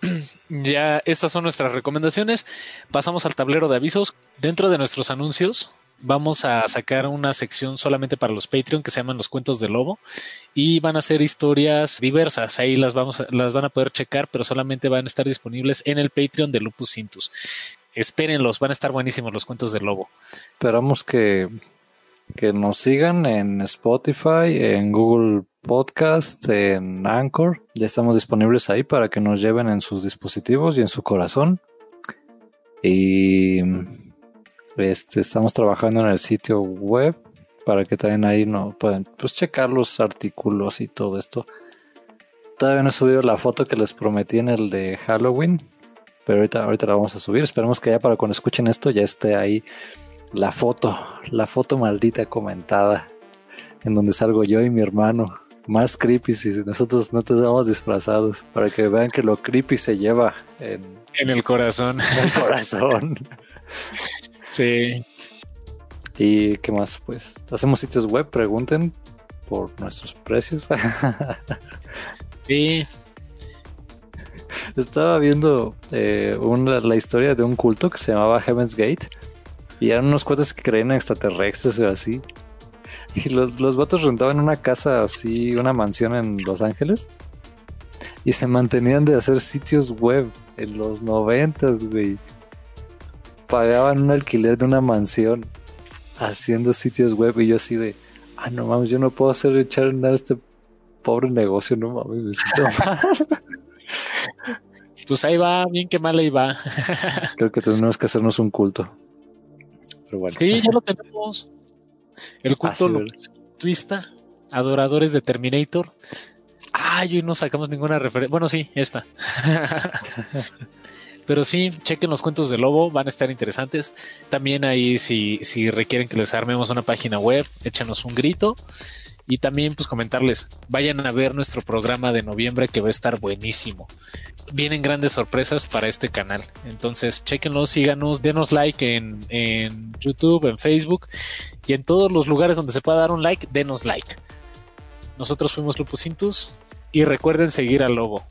ya estas son nuestras recomendaciones. Pasamos al tablero de avisos. Dentro de nuestros anuncios, vamos a sacar una sección solamente para los Patreon que se llaman los cuentos de lobo y van a ser historias diversas. Ahí las vamos las van a poder checar, pero solamente van a estar disponibles en el Patreon de Lupus Cintus. Espérenlos, van a estar buenísimos los cuentos del lobo. Esperamos que, que nos sigan en Spotify, en Google Podcast, en Anchor. Ya estamos disponibles ahí para que nos lleven en sus dispositivos y en su corazón. Y este, estamos trabajando en el sitio web para que también ahí no pueden pues, checar los artículos y todo esto. Todavía no he subido la foto que les prometí en el de Halloween, pero ahorita, ahorita la vamos a subir. Esperemos que ya para cuando escuchen esto ya esté ahí la foto, la foto maldita comentada, en donde salgo yo y mi hermano. Más creepy si nosotros no te damos disfrazados, para que vean que lo creepy se lleva en, En el corazón. el corazón. Sí. ¿Y qué más? Pues hacemos sitios web, pregunten por nuestros precios. Sí. Estaba viendo eh, una- la historia de un culto que se llamaba Heaven's Gate y eran unos cuates que creían en extraterrestres o así. Y los, los vatos rentaban una casa así, una mansión en Los Ángeles y se mantenían de hacer sitios web en los noventas, güey. Pagaban un alquiler de una mansión haciendo sitios web y yo así de, ah, no mames, yo no puedo hacer echar a andar este pobre negocio, no mames, me siento mal. Pues ahí va, bien que mal ahí va. Creo que tenemos que hacernos un culto. Pero bueno. Sí, ya lo tenemos. El culto twista, adoradores de Terminator. Ay, hoy no sacamos ninguna referencia. Bueno, sí, esta. Pero sí, chequen los cuentos de Lobo, van a estar interesantes. También ahí, si, si requieren que les armemos una página web, échanos un grito. Y también, pues comentarles, vayan a ver nuestro programa de noviembre que va a estar buenísimo. Vienen grandes sorpresas para este canal. Entonces, chequenlo, síganos, denos like en, en YouTube, en Facebook y en todos los lugares donde se pueda dar un like, denos like. Nosotros fuimos Lupus Cintus y recuerden seguir al lobo.